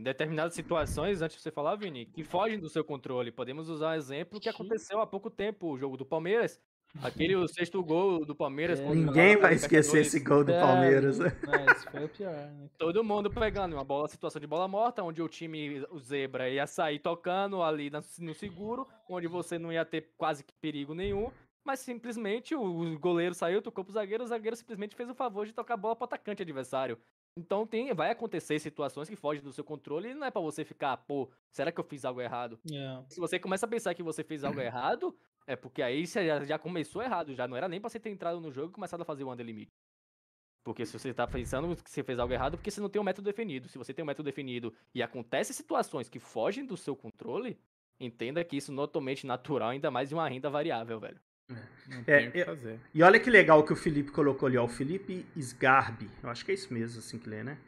determinadas situações, antes de você falar, Vini, que fogem do seu controle. Podemos usar um exemplo que aconteceu há pouco tempo, o jogo do Palmeiras. Aquele o sexto gol do Palmeiras. É. Ninguém vai esquecer esse gol do é, Palmeiras. É, esse foi o pior, né? Todo mundo pegando uma bola, situação de bola morta, onde o time, o Zebra, ia sair tocando ali no seguro, onde você não ia ter quase que perigo nenhum mas simplesmente o goleiro saiu, tocou pro zagueiro, o zagueiro simplesmente fez o favor de tocar a bola pro atacante adversário. Então tem, vai acontecer situações que fogem do seu controle e não é para você ficar, pô, será que eu fiz algo errado? Yeah. Se você começa a pensar que você fez algo errado, é porque aí você já, já começou errado, já não era nem pra você ter entrado no jogo e começado a fazer o under limit. Porque se você tá pensando que você fez algo errado, porque você não tem um método definido. Se você tem um método definido e acontece situações que fogem do seu controle, entenda que isso é totalmente natural, ainda mais em uma renda variável, velho. É, é, fazer. E olha que legal que o Felipe colocou ali, ó. O Felipe Sgarbi. Eu acho que é isso mesmo, assim que lê, né?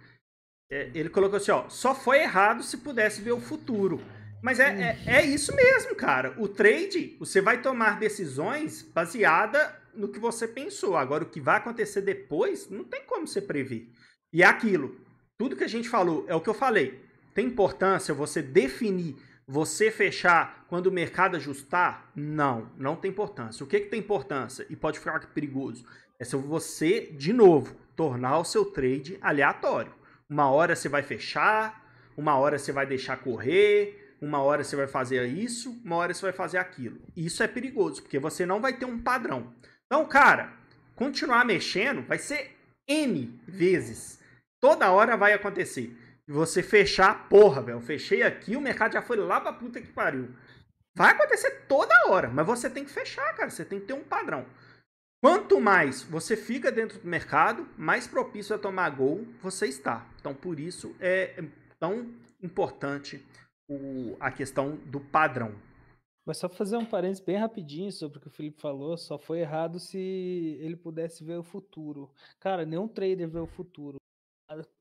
É, ele colocou assim, ó. Só foi errado se pudesse ver o futuro. Mas é, é, é, isso mesmo, cara. O trade, você vai tomar decisões baseada no que você pensou. Agora, o que vai acontecer depois, não tem como você prever. E é aquilo. Tudo que a gente falou, é o que eu falei. Tem importância você definir Você fechar quando o mercado ajustar? Não, não tem importância. O que, que tem importância e pode ficar perigoso? É se você, de novo, tornar o seu trade aleatório. Uma hora você vai fechar, uma hora você vai deixar correr, uma hora você vai fazer isso, uma hora você vai fazer aquilo. Isso é perigoso, porque você não vai ter um padrão. Então, cara, continuar mexendo vai ser N vezes. Toda hora vai acontecer você fechar, porra, velho, fechei aqui, o mercado já foi lá pra puta que pariu. Vai acontecer toda hora, mas você tem que fechar, cara, você tem que ter um padrão. Quanto mais você fica dentro do mercado, mais propício a tomar gol você está. Então, por isso é tão importante o, a questão do padrão. Mas só fazer um parênteses bem rapidinho sobre o que o Felipe falou, só foi errado se ele pudesse ver o futuro. Cara, nenhum trader vê o futuro.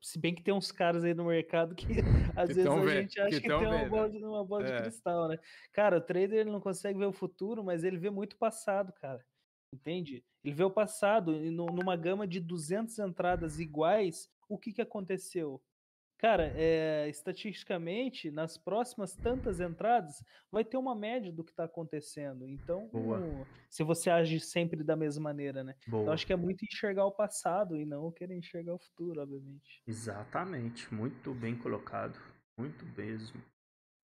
Se bem que tem uns caras aí no mercado que às que vezes a vendo, gente acha que, que tem uma bola, uma bola é. de cristal, né? Cara, o trader ele não consegue ver o futuro, mas ele vê muito passado, cara. Entende? Ele vê o passado numa gama de 200 entradas iguais. O que, que aconteceu? Cara, é, estatisticamente, nas próximas tantas entradas, vai ter uma média do que está acontecendo. Então, um, se você age sempre da mesma maneira, né? Então, acho que é muito enxergar o passado e não querer enxergar o futuro, obviamente. Exatamente. Muito bem colocado. Muito mesmo.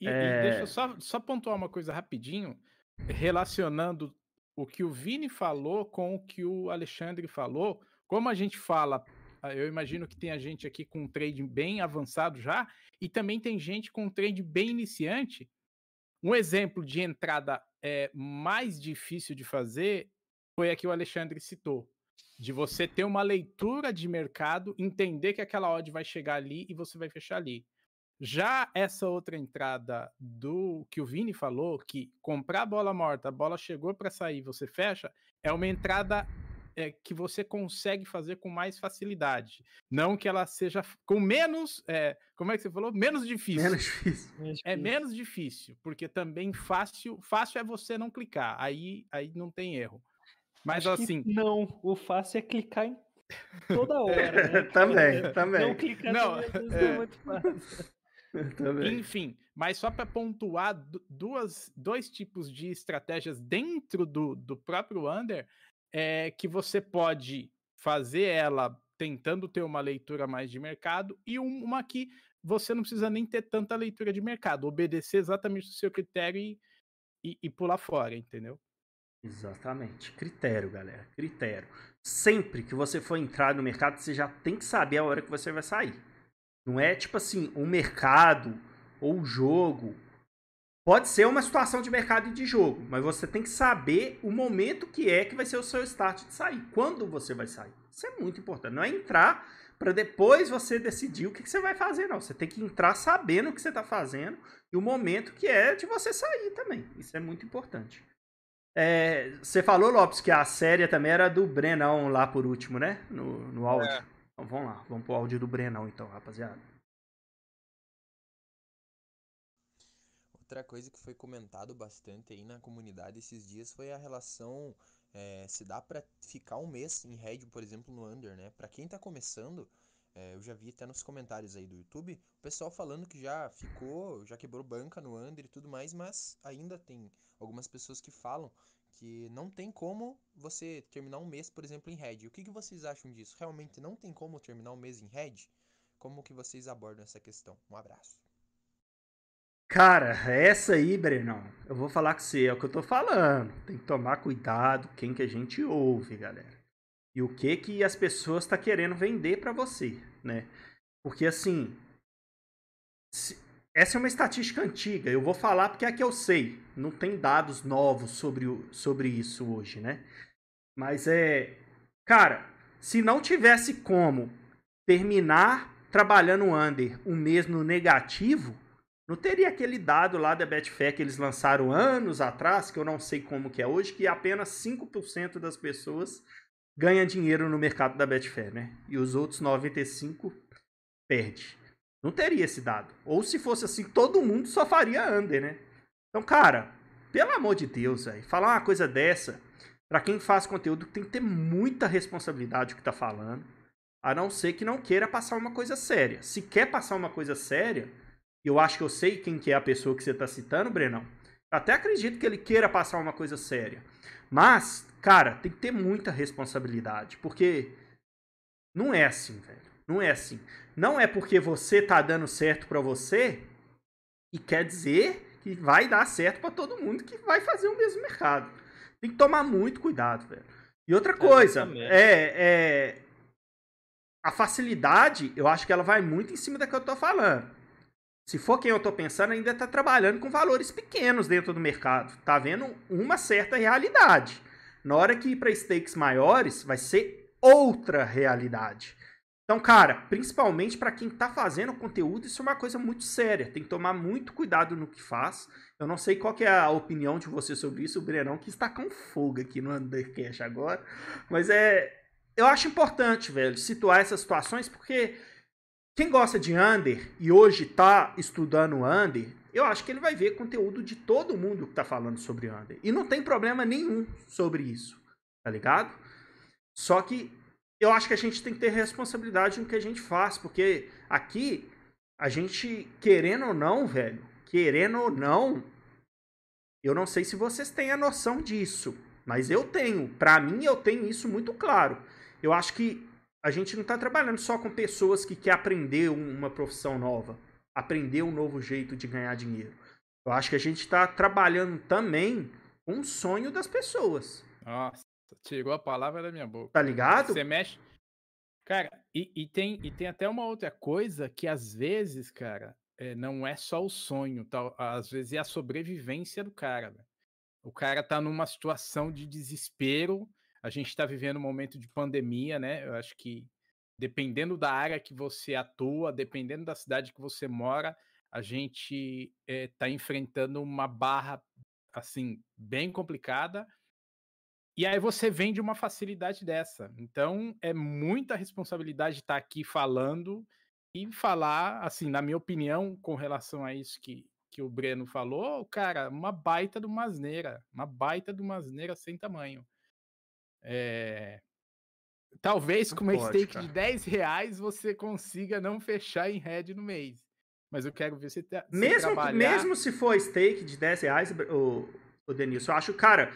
E, é... e deixa eu só, só pontuar uma coisa rapidinho, relacionando o que o Vini falou com o que o Alexandre falou. Como a gente fala eu imagino que tem a gente aqui com um trade bem avançado já, e também tem gente com um trade bem iniciante. Um exemplo de entrada é, mais difícil de fazer foi a que o Alexandre citou. De você ter uma leitura de mercado, entender que aquela odd vai chegar ali e você vai fechar ali. Já essa outra entrada do que o Vini falou, que comprar bola morta, a bola chegou para sair, você fecha, é uma entrada é, que você consegue fazer com mais facilidade. Não que ela seja com menos. É, como é que você falou? Menos difícil. Menos difícil. É menos difícil, porque também fácil, fácil é você não clicar. Aí, aí não tem erro. Mas Acho assim. Não, o fácil é clicar em toda hora. Né? também, também. Não clicar não, é, é muito fácil. Enfim, mas só para pontuar duas, dois tipos de estratégias dentro do, do próprio Under, é que você pode fazer ela tentando ter uma leitura mais de mercado e uma que você não precisa nem ter tanta leitura de mercado, obedecer exatamente o seu critério e, e, e pular fora, entendeu? Exatamente. Critério, galera. Critério. Sempre que você for entrar no mercado, você já tem que saber a hora que você vai sair. Não é tipo assim, um mercado ou o jogo Pode ser uma situação de mercado e de jogo, mas você tem que saber o momento que é que vai ser o seu start de sair. Quando você vai sair. Isso é muito importante. Não é entrar para depois você decidir o que, que, você vai fazer, não. Você tem que entrar sabendo o que você está fazendo e o momento que é de você sair também. Isso é muito importante. É, você falou, Lopes, que a série também era do Brenão lá por último, né? No, no áudio. É. Então, vamos lá, vamos pro áudio do Brenão então, rapaziada. Outra coisa que foi comentado bastante aí na comunidade esses dias foi a relação é, se dá para ficar um mês em head, por exemplo, no under, né? Para quem tá começando, é, eu já vi até nos comentários aí do YouTube, o pessoal falando que já ficou, já quebrou banca no under e tudo mais, mas ainda tem algumas pessoas que falam que não tem como você terminar um mês, por exemplo, em head. O que, que vocês acham disso? Realmente não tem como terminar um mês em head? Como que vocês abordam essa questão? Um abraço. Cara, essa aí, Brenão, eu vou falar com você, é o que eu tô falando. Tem que tomar cuidado quem que a gente ouve, galera. E o que que as pessoas tá querendo vender para você, né? Porque assim, essa é uma estatística antiga, eu vou falar porque é que eu sei. Não tem dados novos sobre, sobre isso hoje, né? Mas é. Cara, se não tivesse como terminar trabalhando under mês no negativo, não teria aquele dado lá da Betfair que eles lançaram anos atrás, que eu não sei como que é hoje, que apenas 5% das pessoas ganha dinheiro no mercado da Betfair, né? E os outros 95 perde. Não teria esse dado. Ou se fosse assim, todo mundo só faria under, né? Então, cara, pelo amor de Deus, véio, falar uma coisa dessa, para quem faz conteúdo tem que ter muita responsabilidade o que tá falando, a não ser que não queira passar uma coisa séria. Se quer passar uma coisa séria, eu acho que eu sei quem que é a pessoa que você tá citando, Brenão. Até acredito que ele queira passar uma coisa séria. Mas, cara, tem que ter muita responsabilidade, porque não é assim, velho. Não é assim. Não é porque você tá dando certo para você e quer dizer que vai dar certo para todo mundo que vai fazer o mesmo mercado. Tem que tomar muito cuidado, velho. E outra coisa, é, é a facilidade, eu acho que ela vai muito em cima da que eu tô falando. Se for quem eu tô pensando, ainda tá trabalhando com valores pequenos dentro do mercado. Tá vendo uma certa realidade. Na hora que ir para stakes maiores, vai ser outra realidade. Então, cara, principalmente para quem tá fazendo conteúdo, isso é uma coisa muito séria. Tem que tomar muito cuidado no que faz. Eu não sei qual é a opinião de você sobre isso, o Brenão, que está com fogo aqui no Undercash agora. Mas é. Eu acho importante, velho, situar essas situações, porque quem gosta de Under e hoje tá estudando Under, eu acho que ele vai ver conteúdo de todo mundo que tá falando sobre Under. E não tem problema nenhum sobre isso, tá ligado? Só que eu acho que a gente tem que ter responsabilidade no que a gente faz, porque aqui a gente, querendo ou não, velho, querendo ou não, eu não sei se vocês têm a noção disso, mas eu tenho. Para mim, eu tenho isso muito claro. Eu acho que a gente não está trabalhando só com pessoas que querem aprender uma profissão nova, aprender um novo jeito de ganhar dinheiro. Eu acho que a gente está trabalhando também com o sonho das pessoas. Nossa, tirou a palavra da minha boca. Tá ligado? Você mexe. Cara, e, e, tem, e tem até uma outra coisa que às vezes, cara, é, não é só o sonho, tal, às vezes é a sobrevivência do cara. Véio. O cara tá numa situação de desespero a gente está vivendo um momento de pandemia, né? Eu acho que dependendo da área que você atua, dependendo da cidade que você mora, a gente está eh, enfrentando uma barra assim bem complicada. E aí você vende uma facilidade dessa. Então é muita responsabilidade estar tá aqui falando e falar, assim, na minha opinião, com relação a isso que, que o Breno falou, cara, uma baita de uma asneira, uma baita de uma asneira sem tamanho. É... Talvez com uma pode, stake cara. de 10 reais você consiga não fechar em red no mês. Mas eu quero ver você, mesmo, trabalhar... Mesmo se for stake de 10 reais, o, o Denilson, eu acho, cara...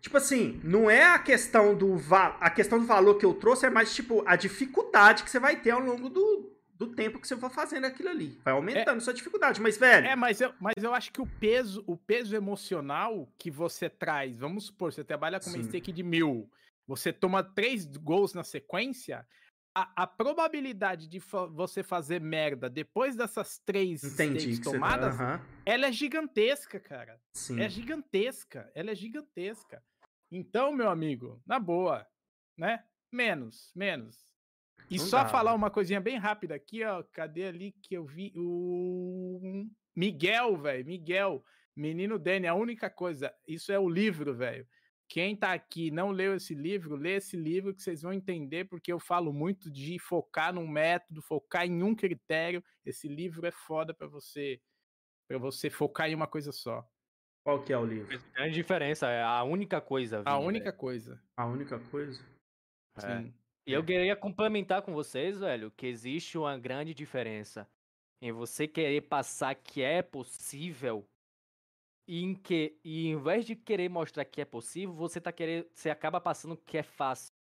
Tipo assim, não é a questão do a questão do valor que eu trouxe, é mais tipo a dificuldade que você vai ter ao longo do, do tempo que você for fazendo aquilo ali. Vai aumentando é, sua dificuldade, mas, velho. É, mas eu, mas eu acho que o peso, o peso emocional que você traz, vamos supor, você trabalha com uma stake de mil, você toma três gols na sequência, a, a probabilidade de fa você fazer merda depois dessas três Entendi, tá, tomadas, tá, ela é gigantesca, cara. É Sim. É gigantesca, ela é gigantesca. Então, meu amigo, na boa, né? Menos, menos. E Não só dá, falar né? uma coisinha bem rápida aqui, ó. Cadê ali que eu vi? O Miguel, velho. Miguel. Menino Dani, a única coisa. Isso é o livro, velho. Quem tá aqui não leu esse livro, lê esse livro que vocês vão entender, porque eu falo muito de focar num método, focar em um critério. Esse livro é foda para você para você focar em uma coisa só. Qual que é o livro? A grande diferença é a única coisa. a única coisa. A única coisa? É. E eu queria complementar com vocês, velho, que existe uma grande diferença em você querer passar que é possível e em que e em vez de querer mostrar que é possível, você tá querendo, você acaba passando que é fácil.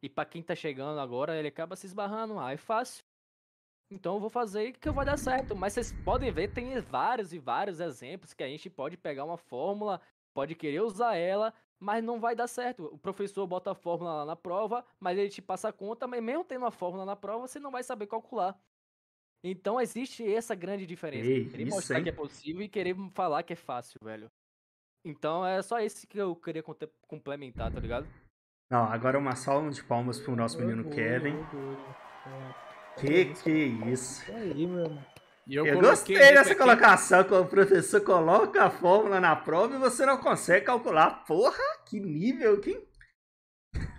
E para quem tá chegando agora, ele acaba se esbarrando, ah, é fácil. Então eu vou fazer que vai dar certo. Mas vocês podem ver, tem vários e vários exemplos que a gente pode pegar uma fórmula, pode querer usar ela, mas não vai dar certo. O professor bota a fórmula lá na prova, mas ele te passa a conta, mas mesmo tendo a fórmula na prova, você não vai saber calcular. Então existe essa grande diferença. Ei, querer mostrar hein? que é possível e querer falar que é fácil, velho. Então é só esse que eu queria complementar, tá ligado? Não, agora uma salva de palmas pro nosso menino Kevin. Que que isso? Aí, meu irmão. E Eu, coloquei gostei dessa aqui- colocação, quando o professor coloca a fórmula na prova e você não consegue calcular. Porra, que nível, que...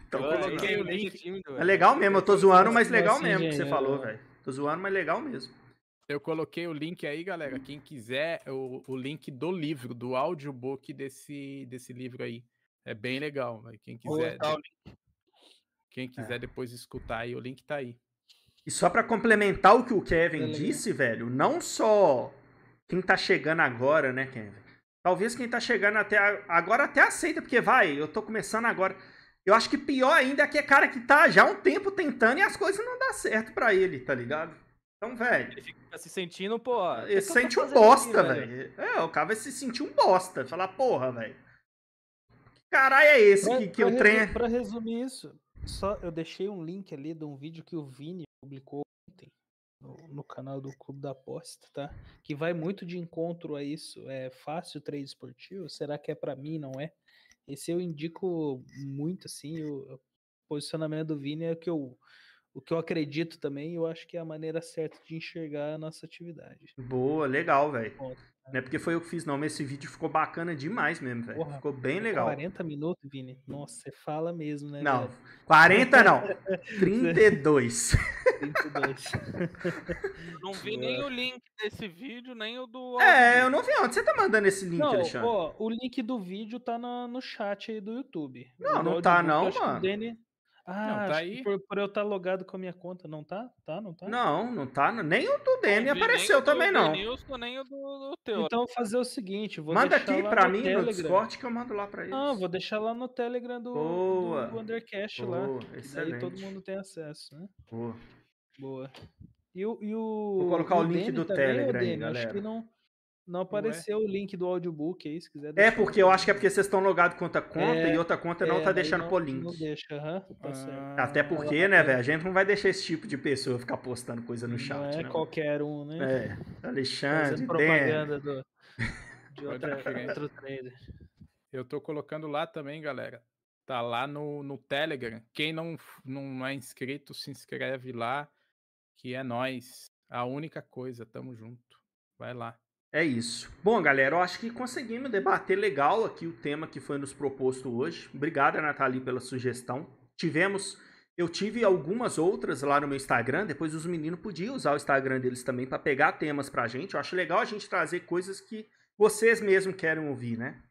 Então, Eu link. É legal mesmo, eu tô zoando, mas legal nossa, mesmo que você engenheiro, falou, velho. velho. Tô zoando, mas legal mesmo. Eu coloquei o link aí, galera. Quem quiser, o, o link do livro, do audiobook desse, desse livro aí. É bem legal, velho. Quem Vou quiser, quem quiser depois escutar aí, o link tá aí. E só pra complementar o que o Kevin Telegram. disse, velho, não só quem tá chegando agora, né, Kevin? Talvez quem tá chegando até a- agora até aceita, porque vai, eu tô começando agora. Eu acho que pior ainda é que é cara que tá já há um tempo tentando e as coisas não dão certo pra ele, tá ligado? Então, velho, Ele fica se sentindo, pô. ele se sente um bosta, aqui, velho. É, o cara vai se sentir um bosta. Falar, porra, velho. Que caralho é esse Pra, que, que pra o trem. é- pra resumir isso, só eu deixei um link ali de um vídeo que o Vini publicou ontem no, no canal do Clube da Aposta, tá? Que vai muito de encontro a isso. É fácil trade esportivo? Será que é pra mim? Não é? Esse eu indico muito, assim. O, o posicionamento do Vini é o que eu, o que eu acredito também. e Eu acho que é a maneira certa de enxergar a nossa atividade. Boa, legal, velho. Não é porque foi eu que fiz, não, mas esse vídeo ficou bacana demais mesmo, velho. Ficou bem legal. 40 minutos, Vini. Nossa, você fala mesmo, né? Não, velho? 40 não. 32. 32. Não vi nem o link desse vídeo, nem o do. É, eu não vi onde. Você tá mandando esse link, Não, Alexandre? ó, o link do vídeo tá no, no chat aí do YouTube. Não, não tá não, mano. Dani- Ah, tá acho que aí. Por, por eu estar logado com a minha conta, não tá? Tá, não tá? Não, não tá. Nem o do Não nem apareceu o do também, não. Nem o do, do teu. Então vou fazer o seguinte, vou Manda aqui lá pra no mim no Telegram. Discord que eu mando lá pra eles. Não, vou deixar lá no Telegram do, Boa. do, Undercast lá. Boa, Daí excelente. todo mundo tem acesso, né? Boa. Boa. E o, e o, Vou colocar e o link do também, Telegram aí, Dene, Acho galera. que não, não apareceu o link do audiobook aí, se quiser É porque eu acho que é porque vocês estão logados com outra conta É, e outra conta não É, tá deixando não- pôr link. Não deixa, aham, tá certo. Até porque, né, velho? A gente não vai deixar esse tipo de pessoa ficar postando coisa no chat, não é não. qualquer um, né? É, Alexandre, propaganda do, de outra, outro trader. Eu tô colocando lá também, galera. Tá lá no, no Telegram. Quem não, não é inscrito, se inscreve lá, que é nós. A única coisa, tamo junto. Vai lá. É isso. Bom, galera, eu acho que conseguimos debater legal aqui o tema que foi nos proposto hoje. Obrigado, Nathalie, pela sugestão. Tivemos, eu tive algumas outras lá no meu Instagram, depois os meninos podiam usar o Instagram deles também para pegar temas pra gente. Eu acho legal a gente trazer coisas que vocês mesmos querem ouvir, né?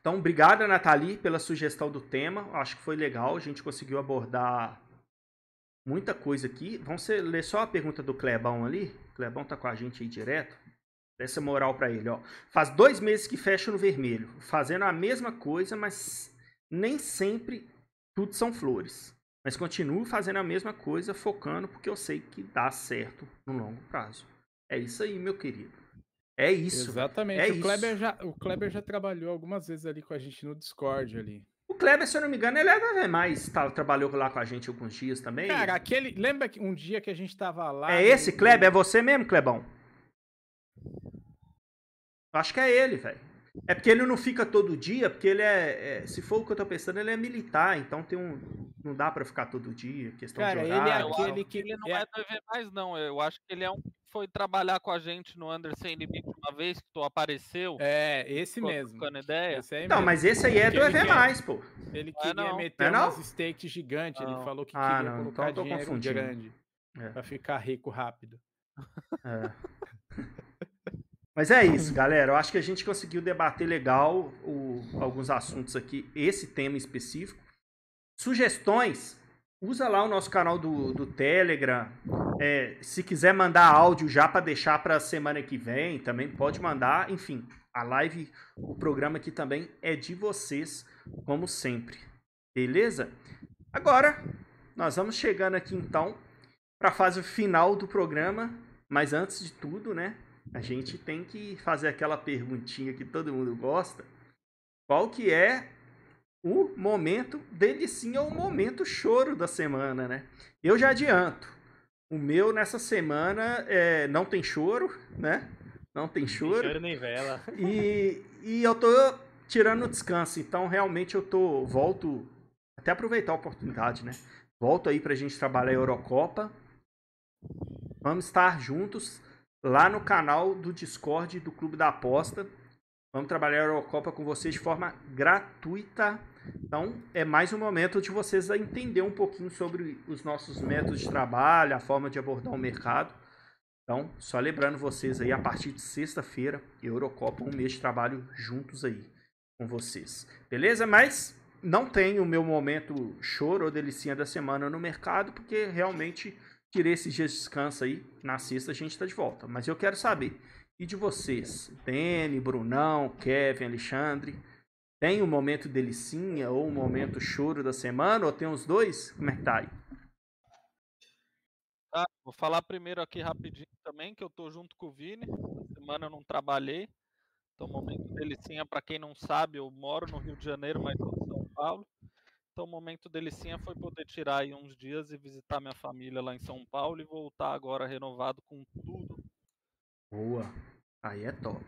Então, obrigado, Nathalie, pela sugestão do tema. Eu Acho que foi legal, a gente conseguiu abordar muita coisa aqui. Vamos ler só a pergunta do Clebão ali. O Clebão tá com a gente aí direto. Essa moral pra ele, ó. Faz dois meses que fecha no vermelho, fazendo a mesma coisa, mas nem sempre tudo são flores. Mas continuo fazendo a mesma coisa, focando, porque eu sei que dá certo no longo prazo. É isso aí, meu querido. É isso. Exatamente. é o, Kleber isso. já, o Kleber já trabalhou algumas vezes ali com a gente no Discord ali. O Kleber, se eu não me engano, ele é mais. Tá, trabalhou lá com a gente alguns dias também. Cara, aquele. Lembra que um dia que a gente tava lá. é esse, Kleber? É você mesmo, Clebão? Eu Acho que é ele, velho. É porque ele não fica todo dia, porque ele é, é- Se for o que eu tô pensando, ele é militar, então tem um. Não dá pra ficar todo dia, questão Cara, de ele é horário. Eu e tal. aquele que. Ele não é- é do EV mais, não. Eu acho que ele é um que foi trabalhar com a gente no Under Sem Limite uma vez que tu apareceu. É, esse mesmo. ideia. Esse Não, mesmo. mas esse aí é do Ele EV, quer- pô. Ele Não é queria não. meter Não é não? umas stakes gigantes. Ele falou que Ah, queria não, então colocar tô dinheiro confundindo. grande. É. Pra ficar rico rápido. É. Mas é isso, galera. Eu acho que a gente conseguiu debater legal o- alguns assuntos aqui, esse tema específico. Sugestões, usa lá o nosso canal do, do Telegram. É, se quiser mandar áudio já para deixar para semana que vem, também pode mandar. Enfim, a live, o programa aqui também é de vocês, como sempre. Beleza? Agora, nós vamos chegando aqui então para a fase final do programa. Mas antes de tudo, né? A gente tem que fazer aquela perguntinha que todo mundo gosta. Qual que é o momento delicinha ou o momento choro da semana, né? Eu já adianto. O meu nessa semana é, não tem choro, né? Não tem choro. Choro nem vela. E, e eu tô tirando o descanso, então realmente eu tô volto até aproveitar a oportunidade, né? Volto aí pra gente trabalhar a Eurocopa. Vamos estar juntos lá no canal do Discord do Clube da Aposta. Vamos trabalhar a Eurocopa com vocês de forma gratuita. Então, é mais um momento de vocês entender um pouquinho sobre os nossos métodos de trabalho, a forma de abordar o mercado. Então, só lembrando vocês aí, a partir de sexta-feira, Eurocopa, um mês de trabalho juntos aí com vocês. Beleza? Mas não tem o meu momento choro ou delicinha da semana no mercado, porque realmente tirei esses dias de descanso aí. Na sexta a gente tá de volta. Mas eu quero saber. E de vocês? Dene, Brunão, Kevin, Alexandre. Tem um momento delicinha ou um momento choro da semana? Ou tem os dois? Como é que tá aí? Ah, vou falar primeiro aqui rapidinho também, que eu tô junto com o Vini. Essa semana eu não trabalhei. Então, momento delicinha, para quem não sabe, eu moro no Rio de Janeiro, mas sou de São Paulo. Então, o momento delicinha foi poder tirar aí uns dias e visitar minha família lá em São Paulo e voltar agora renovado com tudo. Boa. Aí é top.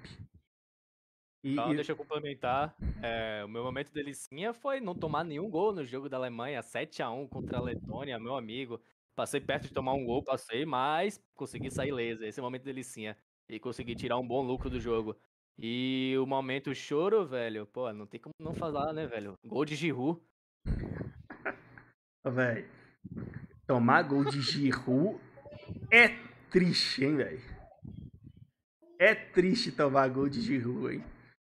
E, então, e... deixa eu complementar. É, o meu momento delicinha foi não tomar nenhum gol no jogo da Alemanha, 7 a 1 contra a Letônia, meu amigo. Passei perto de tomar um gol, passei, mas consegui sair laser. Esse é o momento delicinha. E consegui tirar um bom lucro do jogo. E o momento choro, velho, pô, não tem como não falar, né, velho? Gol de Giroud. Velho, tomar gol de Giroud é triste, hein, velho? É triste tomar gol de Giroud, hein?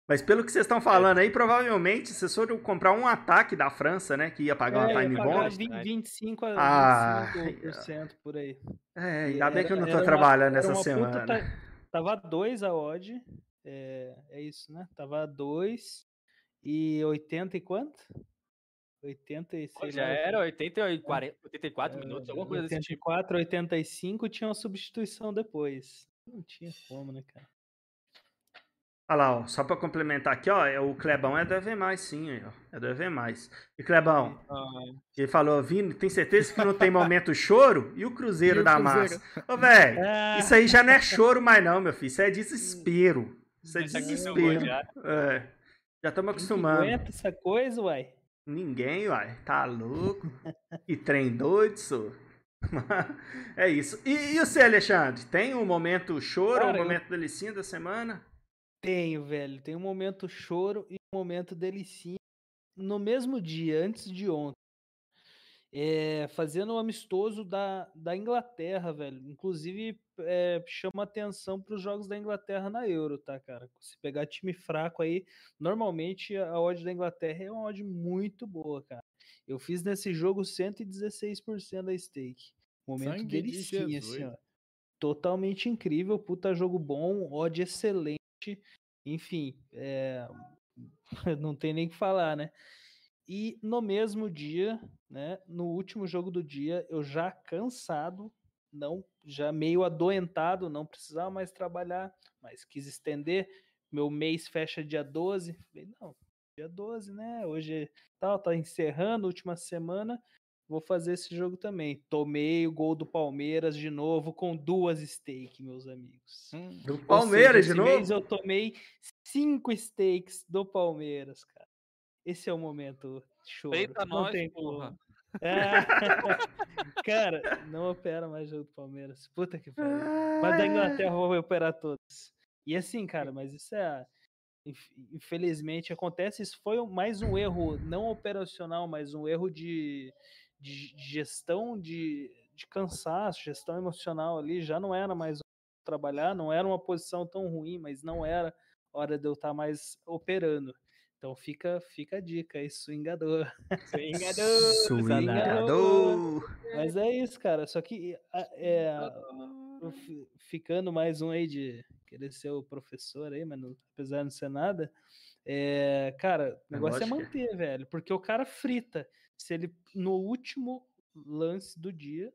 Mas pelo que vocês estão falando aí, provavelmente vocês foram comprar um ataque da França, né? Que ia pagar é, uma time bomb. 25 a 25% ah, por aí. É, ainda bem que eu não tô trabalhando essa semana. Puta, tava 2 a odd. É, é isso, né? Tava 2 e 80 e quanto? 80 e sei Já era 80 e 40, 84 é, minutos, alguma coisa 84, desse tipo. 85 tinha uma substituição depois. Não tinha como, né, cara? Olha lá, ó, só para complementar aqui, ó, é, o Clebão é do EV+, sim, ó, é do EV+. E Clebão, ah. ele falou, Vini, tem certeza que não tem momento choro? E o Cruzeiro e o da Cruzeiro? Massa? Ô, velho, ah. isso aí já não é choro mais não, meu filho, isso é desespero. Isso é desespero. Já. É. Já estamos acostumando. Não aguenta essa coisa, uai. Ninguém, uai. Tá louco. e trem doido, sou. é isso. E, e você, Alexandre? Tem um momento choro, Cara, um momento eu... delicinha da semana? Tenho, velho. Tem um momento choro e um momento delicinha no mesmo dia, antes de ontem é, fazendo um amistoso da, da Inglaterra, velho. Inclusive, é, chama atenção para os jogos da Inglaterra na Euro, tá, cara? Se pegar time fraco aí, normalmente a odd da Inglaterra é uma odd muito boa, cara. Eu fiz nesse jogo 116% da stake. Momento Sangue delicinha, de assim, ó. Totalmente incrível, puta jogo bom, odd excelente. Enfim, é... não tem nem o que falar, né? E no mesmo dia, né, no último jogo do dia, eu já cansado, não, já meio adoentado, não precisava mais trabalhar, mas quis estender. Meu mês fecha dia 12. Falei, não, dia 12, né? Hoje tal, tá encerrando, última semana. Vou fazer esse jogo também. Tomei o gol do Palmeiras de novo com duas stakes, meus amigos. Hum, do Palmeiras seja, de novo? Mês eu tomei cinco stakes do Palmeiras, cara. Esse é o momento choro. Eita não nós, tem porra. É. Cara, não opera mais jogo do Palmeiras. Puta que pariu. Mas da Inglaterra eu vou operar todos. E assim, cara, mas isso é. Infelizmente acontece. Isso foi mais um erro não operacional, mas um erro de, de gestão de, de cansaço, gestão emocional ali. Já não era mais trabalhar, não era uma posição tão ruim, mas não era hora de eu estar mais operando. Então fica, fica a dica aí, swingador. Swingador! swingador! Mas é isso, cara. Só que é, ficando mais um aí de querer ser o professor aí, mas não, apesar de não ser nada, é, cara, o negócio é, é manter, velho. Porque o cara frita. Se ele, no último lance do dia,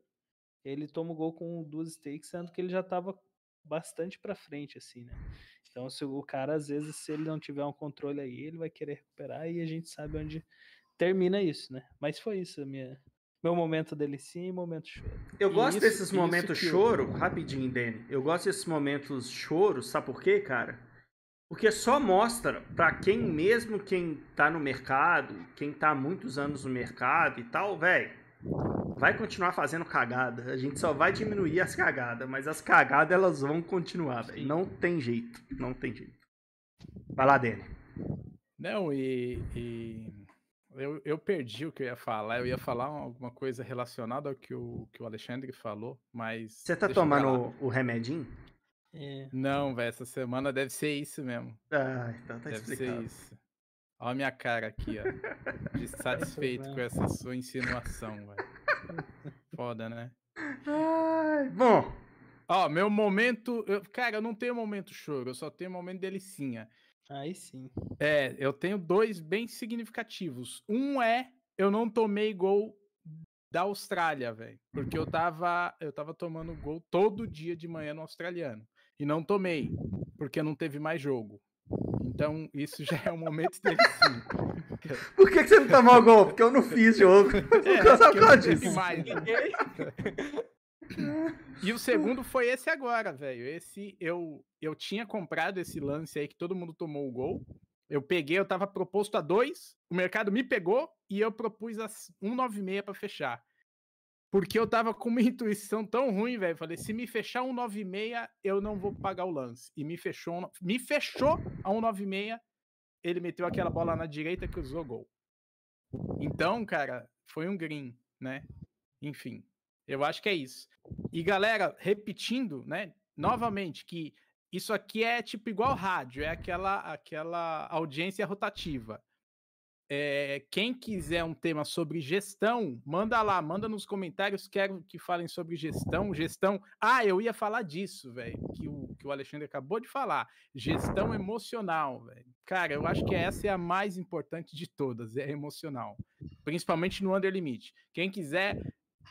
ele toma o gol com duas stakes, sendo que ele já tava bastante para frente, assim, né? Então, se o cara, às vezes, se ele não tiver um controle aí, ele vai querer recuperar e a gente sabe onde termina isso, né? Mas foi isso, minha, meu momento delicinha e momento choro. Eu gosto isso, desses momentos choro, eu... rapidinho, Dani. Eu gosto desses momentos choro, sabe por quê, cara? Porque só mostra para quem mesmo quem tá no mercado, quem tá há muitos anos no mercado e tal, velho, vai continuar fazendo cagada. A gente só vai diminuir as cagadas, mas as cagadas elas vão continuar, velho. Não tem jeito, não tem jeito. Vai lá, Dani. Não, e, e, eu, eu perdi o que eu ia falar. Eu ia falar alguma coisa relacionada ao que o, que o Alexandre falou, mas. Você tá tomando o, o remedinho? É. Não, velho, essa semana deve ser isso mesmo. Ah, então tá deve explicado. ser isso. Olha a minha cara aqui, ó. De satisfeito com essa sua insinuação, velho. Foda, né? Ai, bom, Ó, meu momento. eu- cara, eu não tenho momento choro, eu só tenho momento delicinha. Aí sim. É, eu tenho dois bem significativos. Um é eu não tomei gol da Austrália, velho. Porque eu tava, eu tava tomando gol todo dia de manhã no australiano. E não tomei, porque não teve mais jogo. Então, isso já é um momento delicinho. por que, que você não tomou o gol? Porque eu não fiz jogo. É, Por causa porque não disso. mais. né? E o segundo foi esse agora, velho. Esse eu eu tinha comprado esse lance aí que todo mundo tomou o gol. Eu peguei, eu tava proposto a dois, o mercado me pegou e eu propus a 196 para fechar. Porque eu tava com uma intuição tão ruim, velho. Falei, se me fechar 196, eu não vou pagar o lance. E me fechou, um- me fechou a 196, ele meteu aquela bola na direita que usou gol. Então, cara, foi um green, né? Enfim, eu acho que é isso. E galera, repetindo, né, novamente que isso aqui é tipo igual rádio, é aquela aquela audiência rotativa. É, quem quiser um tema sobre gestão, manda lá, manda nos comentários, quero que falem sobre gestão, gestão. Ah, eu ia falar disso, velho, que o, que o Alexandre acabou de falar. Gestão emocional, velho. Cara, eu acho que essa é a mais importante de todas, é emocional. Principalmente no Under Limit. Quem quiser,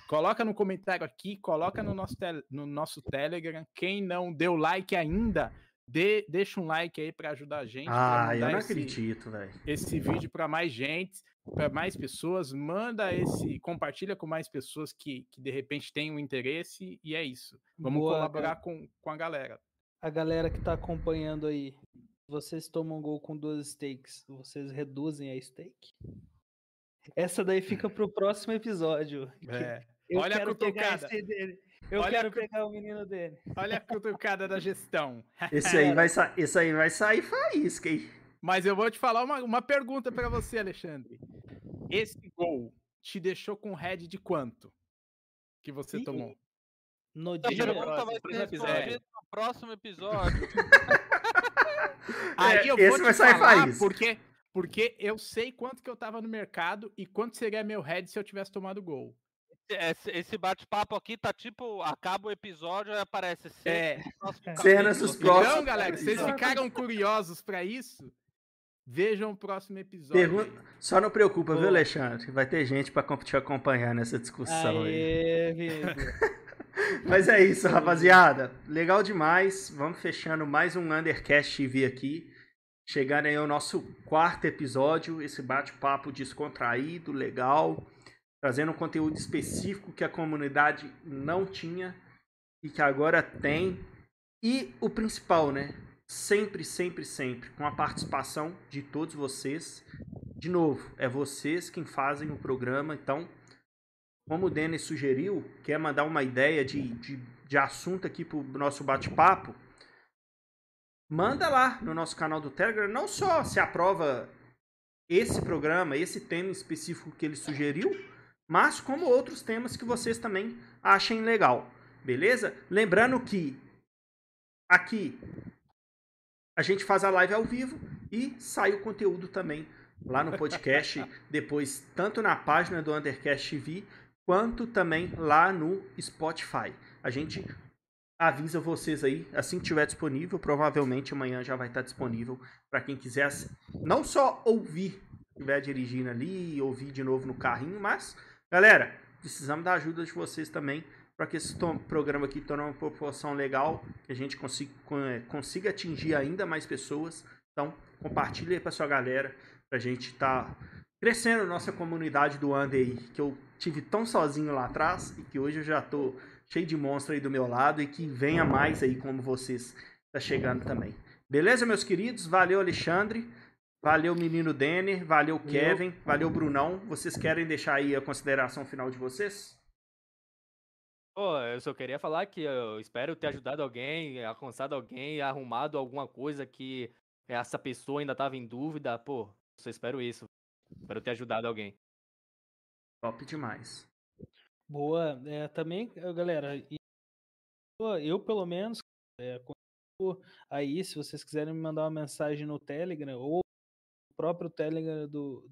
coloca no comentário aqui, coloca no nosso, no nosso Telegram. Quem não deu like ainda, dê, deixa um like aí para ajudar a gente. Ah, eu não esse- acredito, velho. esse vídeo para mais gente, para mais pessoas, manda esse, compartilha com mais pessoas que, que de repente têm um interesse e é isso. Vamos Boa, colaborar com, com a galera. A galera que tá acompanhando aí, vocês tomam gol com duas stakes, vocês reduzem a stake? Essa daí fica pro próximo episódio. É. Eu Olha a quero pegar cutucada. esse dele. Eu Olha a quero cu- pegar o menino dele. Olha a cutucada da gestão. Esse aí vai, sa esse aí vai sair faísca, hein? Mas eu vou te falar uma, uma pergunta para você, Alexandre. Esse gol te deixou com head de quanto? Que você Ih, tomou? No dia. próximo, pergunta vai ser próximo episódio. respondida no próximo episódio. Aí É, eu esse vou te vai sair faísca. porque, porque eu sei quanto que eu tava no mercado e quanto seria meu head se eu tivesse tomado gol. Esse, esse bate-papo aqui tá tipo, acaba o episódio e aparece cena É. Cenas capítulo. dos próximos. Então, galera, se vocês Exato. ficaram curiosos pra isso, vejam o próximo episódio. Pergunta- Só não preocupa, viu, Boa. Alexandre? Vai ter gente pra com- te acompanhar nessa discussão aí. Aê, Vitor. Mas é isso, rapaziada. Legal demais. Vamos fechando mais um Undercast TV aqui. Chegando aí ao nosso quarto episódio. Esse bate-papo descontraído, legal. Trazendo um conteúdo específico que a comunidade não tinha e que agora tem. E o principal, né? Sempre, sempre, sempre com a participação de todos vocês. De novo, é vocês quem fazem o programa, então como o Denis sugeriu, quer mandar uma ideia de, de, de assunto aqui pro nosso bate-papo, manda lá no nosso canal do Telegram, não só se aprova esse programa, esse tema específico que ele sugeriu, mas como outros temas que vocês também achem legal, beleza? Lembrando que aqui a gente faz a live ao vivo e sai o conteúdo também lá no podcast, depois tanto na página do Undercast TV quanto também lá no Spotify. A gente avisa vocês aí, assim que estiver disponível, provavelmente amanhã já vai estar disponível para quem quiser não só ouvir, estiver dirigindo ali, ouvir de novo no carrinho, mas galera, precisamos da ajuda de vocês também para que esse programa aqui torne uma proporção legal, que a gente consiga, con- consiga atingir ainda mais pessoas. Então, compartilhe aí para sua galera, para a gente estar crescendo nossa comunidade do aí, que eu tive tão sozinho lá atrás e que hoje eu já tô cheio de monstro aí do meu lado e que venha mais aí como vocês tá chegando também. Beleza, meus queridos? Valeu, Alexandre. Valeu, menino Denner. Valeu, Kevin. Valeu, Brunão. Vocês querem deixar aí a consideração final de vocês? Pô, eu só queria falar que eu espero ter ajudado alguém, alcançado alguém, arrumado alguma coisa que essa pessoa ainda tava em dúvida. Pô, só espero isso. Espero ter ajudado alguém. Top demais. Boa. É, também, galera, eu pelo menos, é, aí, se vocês quiserem me mandar uma mensagem no Telegram ou próprio Telegram do,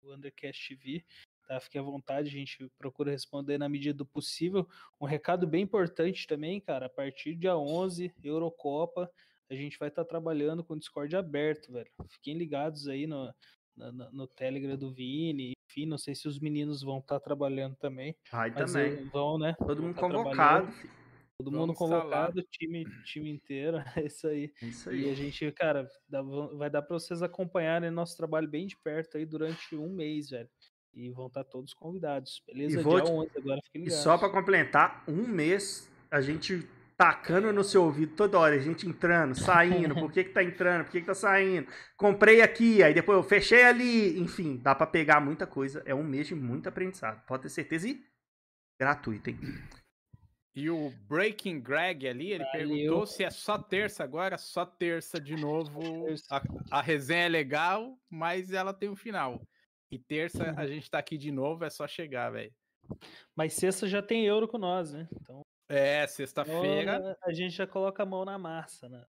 do Undercast TV, tá? Fique à vontade, a gente procura responder na medida do possível. Um recado bem importante também, cara, a partir do dia 11, Eurocopa, a gente vai estar trabalhando com o Discord aberto, velho. Fiquem ligados aí no, no, no Telegram do Vini, enfim, não sei se os meninos vão estar trabalhando também. Mas também. vão, né? Todo mundo tá convocado. filho. Todo mundo Vamos instalar. convocado, time, time inteiro, é isso aí. É Isso E a aí. gente, cara, dá- vai dar pra vocês acompanharem nosso trabalho bem de perto aí durante um mês, velho. E vão estar todos convidados, beleza? vou Dia te- 11 agora, fiquem E ligados. só pra complementar, um mês a gente tacando no seu ouvido toda hora, a gente entrando, saindo, por que que tá entrando, por que que tá saindo, comprei aqui, aí depois eu fechei ali, enfim, dá pra pegar muita coisa, é um mês de muito aprendizado, pode ter certeza e gratuito, hein? E o Breaking Greg ali, ele Valeu. perguntou se é só terça agora, só terça de novo. A, a resenha é legal, mas ela tem um final. E terça Uhum. a gente tá aqui de novo, é só chegar, velho. Mas sexta já tem euro com nós, né? Então, É, sexta-feira. a gente já coloca a mão na massa na,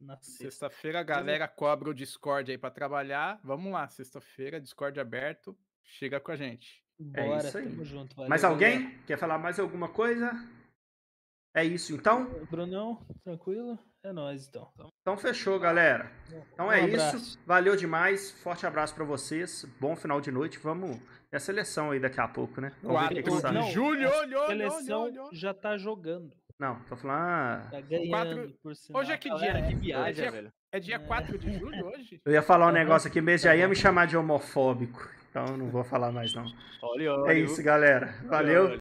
na sexta. Sexta-feira a galera cobra o Discord aí pra trabalhar. Vamos lá, sexta-feira, Discord aberto. Chega com a gente. É Bora, isso aí. tamo junto. Valeu, Mais galera. alguém? Quer falar mais alguma coisa? É isso então? Brunão, tranquilo? É nóis então. Então fechou, galera. Então Um é abraço. isso. Valeu demais. Forte abraço pra vocês. Bom final de noite. Vamos nessa seleção aí daqui a pouco, né? Vamos ver o que, que Quatro Não, julho, a olhou, olhou, seleção olhou, olhou. já tá jogando. Não, tô falando. ah, Tá ganhando, por sinal. Hoje é que dia? que É viagem, dia- velho. É dia É. 4 de julho hoje? Eu ia falar um Aham. negócio aqui mesmo, já Tá ia bom. me chamar de homofóbico. Então eu não vou falar mais não. Olha, olha. É isso, galera. Valeu.